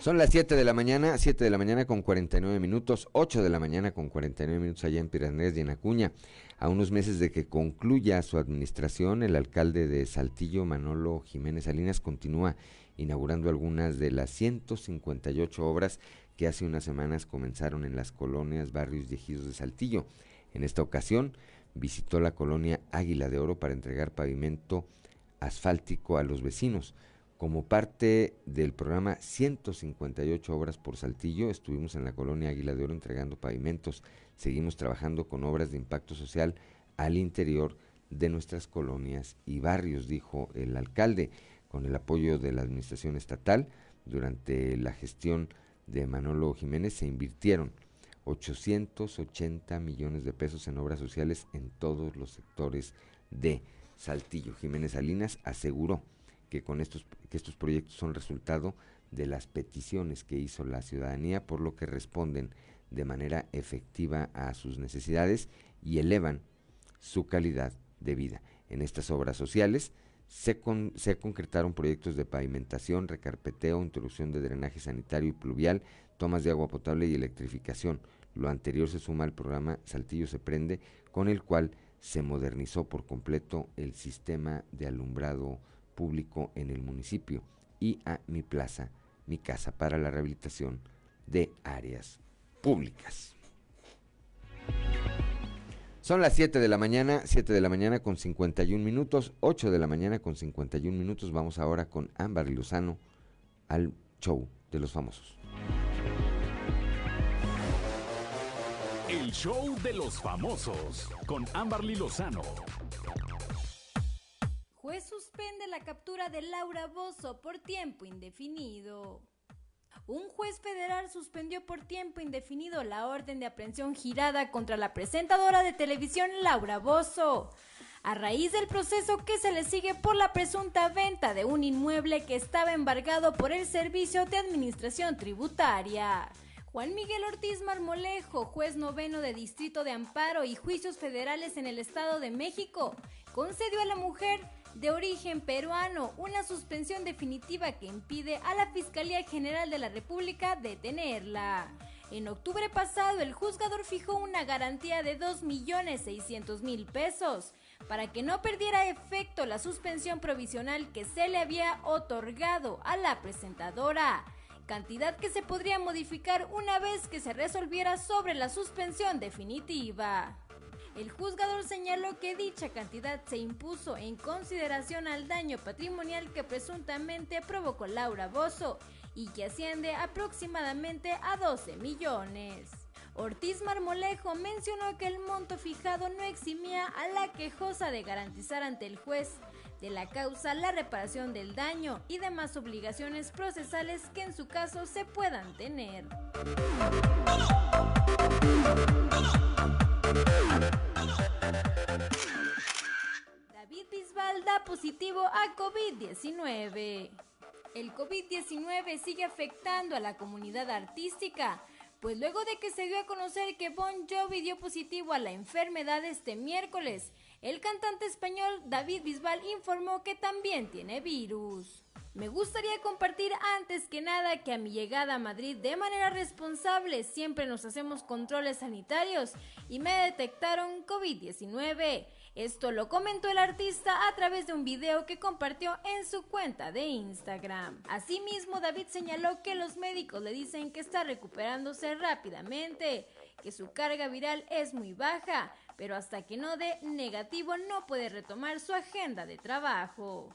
Son las 7 de la mañana, 7 de la mañana con 49 minutos, 8 de la mañana con 49 minutos allá en Piranés y en Acuña. A unos meses de que concluya su administración, el alcalde de Saltillo, Manolo Jiménez Salinas, continúa inaugurando algunas de las 158 obras que hace unas semanas comenzaron en las colonias, barrios y ejidos de Saltillo. En esta ocasión visitó la colonia Águila de Oro para entregar pavimento asfáltico a los vecinos. Como parte del programa 158 obras por Saltillo, estuvimos en la colonia Águila de Oro entregando pavimentos. Seguimos trabajando con obras de impacto social al interior de nuestras colonias y barrios, dijo el alcalde, con el apoyo de la administración estatal. Durante la gestión de Manolo Jiménez se invirtieron 880 millones de pesos en obras sociales en todos los sectores de Saltillo. Jiménez Salinas aseguró que con estos que estos proyectos son resultado de las peticiones que hizo la ciudadanía, por lo que responden de manera efectiva a sus necesidades y elevan su calidad de vida. En estas obras sociales se, se concretaron proyectos de pavimentación, recarpeteo, introducción de drenaje sanitario y pluvial, tomas de agua potable y electrificación. Lo anterior se suma al programa Saltillo se prende, con el cual se modernizó por completo el sistema de alumbrado público en el municipio y a Mi Plaza, Mi Casa para la rehabilitación de áreas públicas. Son las 7 de la mañana, 7 de la mañana con 51 minutos, 8 de la mañana con 51 minutos. Vamos ahora con Ámbar Lozano al show de los famosos. El show de los famosos con Amberly Lozano Juez suspende la captura de Laura Bozo por tiempo indefinido. Un juez federal suspendió por tiempo indefinido la orden de aprehensión girada contra la presentadora de televisión Laura Bozo, a raíz del proceso que se le sigue por la presunta venta de un inmueble que estaba embargado por el Servicio de Administración Tributaria. Juan Miguel Ortiz Marmolejo, juez noveno de Distrito de Amparo y Juicios Federales en el Estado de México, concedió a la mujer de origen peruano, una suspensión definitiva que impide a la Fiscalía General de la República detenerla. En octubre pasado, el juzgador fijó una garantía de 2.600.000 pesos para que no perdiera efecto la suspensión provisional que se le había otorgado a la presentadora, cantidad que se podría modificar una vez que se resolviera sobre la suspensión definitiva. El juzgador señaló que dicha cantidad se impuso en consideración al daño patrimonial que presuntamente provocó Laura Bozo y que asciende aproximadamente a 12 millones. Ortiz Marmolejo mencionó que el monto fijado no eximía a la quejosa de garantizar ante el juez de la causa la reparación del daño y demás obligaciones procesales que en su caso se puedan tener. David Bisbal da positivo a COVID-19. El COVID-19 sigue afectando a la comunidad artística, pues luego de que se dio a conocer que Bon Jovi dio positivo a la enfermedad este miércoles, el cantante español David Bisbal informó que también tiene virus. Me gustaría compartir antes que nada que a mi llegada a Madrid de manera responsable siempre nos hacemos controles sanitarios y me detectaron COVID-19. Esto lo comentó el artista a través de un video que compartió en su cuenta de Instagram. Asimismo, David señaló que los médicos le dicen que está recuperándose rápidamente, que su carga viral es muy baja, pero hasta que no dé negativo no puede retomar su agenda de trabajo.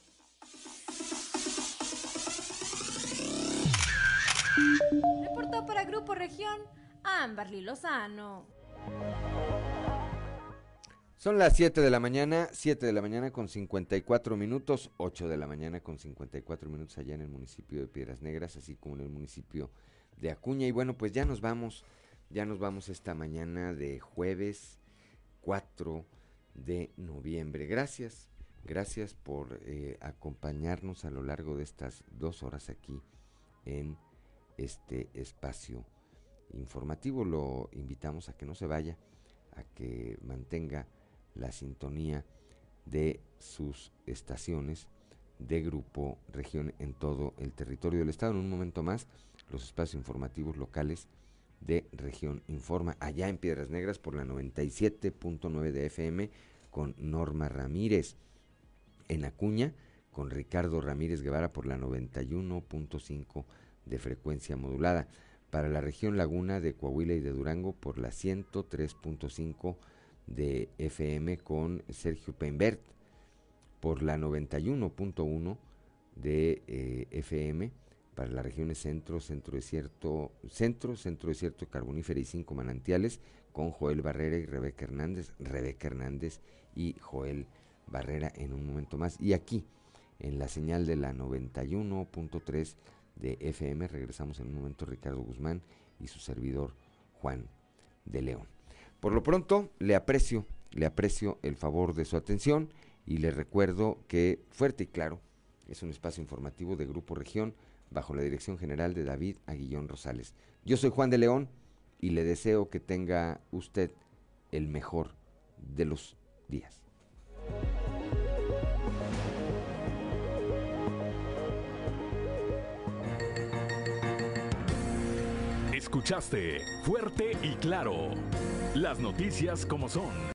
Reportó para Grupo Región Amberly Lozano. Son las 7 de la mañana, 7 de la mañana con 54 minutos, 8 de la mañana con 54 minutos allá en el municipio de Piedras Negras, así como en el municipio de Acuña. Y bueno, pues ya nos vamos, ya nos vamos esta mañana de jueves 4 de noviembre. Gracias, gracias por eh, acompañarnos a lo largo de estas dos horas aquí en este espacio informativo. Lo invitamos a que no se vaya, a que mantenga la sintonía de sus estaciones de grupo región en todo el territorio del estado. En un momento más, los espacios informativos locales de región informa allá en Piedras Negras por la 97.9 de FM con Norma Ramírez. En Acuña con Ricardo Ramírez Guevara por la 91.5 de frecuencia modulada. Para la región Laguna de Coahuila y de Durango por la 103.5 de FM con Sergio Peinbert. Por la 91.1 de eh, FM para las regiones centro, centro desierto, centro, centro desierto carbonífera y cinco manantiales con Joel Barrera y Rebeca Hernández, Rebeca Hernández y Joel Barrera en un momento más. Y aquí, en la señal de la 91.3 de FM. Regresamos en un momento Ricardo Guzmán y su servidor Juan de León. Por lo pronto, le aprecio, le aprecio el favor de su atención y le recuerdo que Fuerte y Claro es un espacio informativo de Grupo Región bajo la dirección general de David Aguillón Rosales. Yo soy Juan de León y le deseo que tenga usted el mejor de los días. Escuchaste fuerte y claro las noticias como son.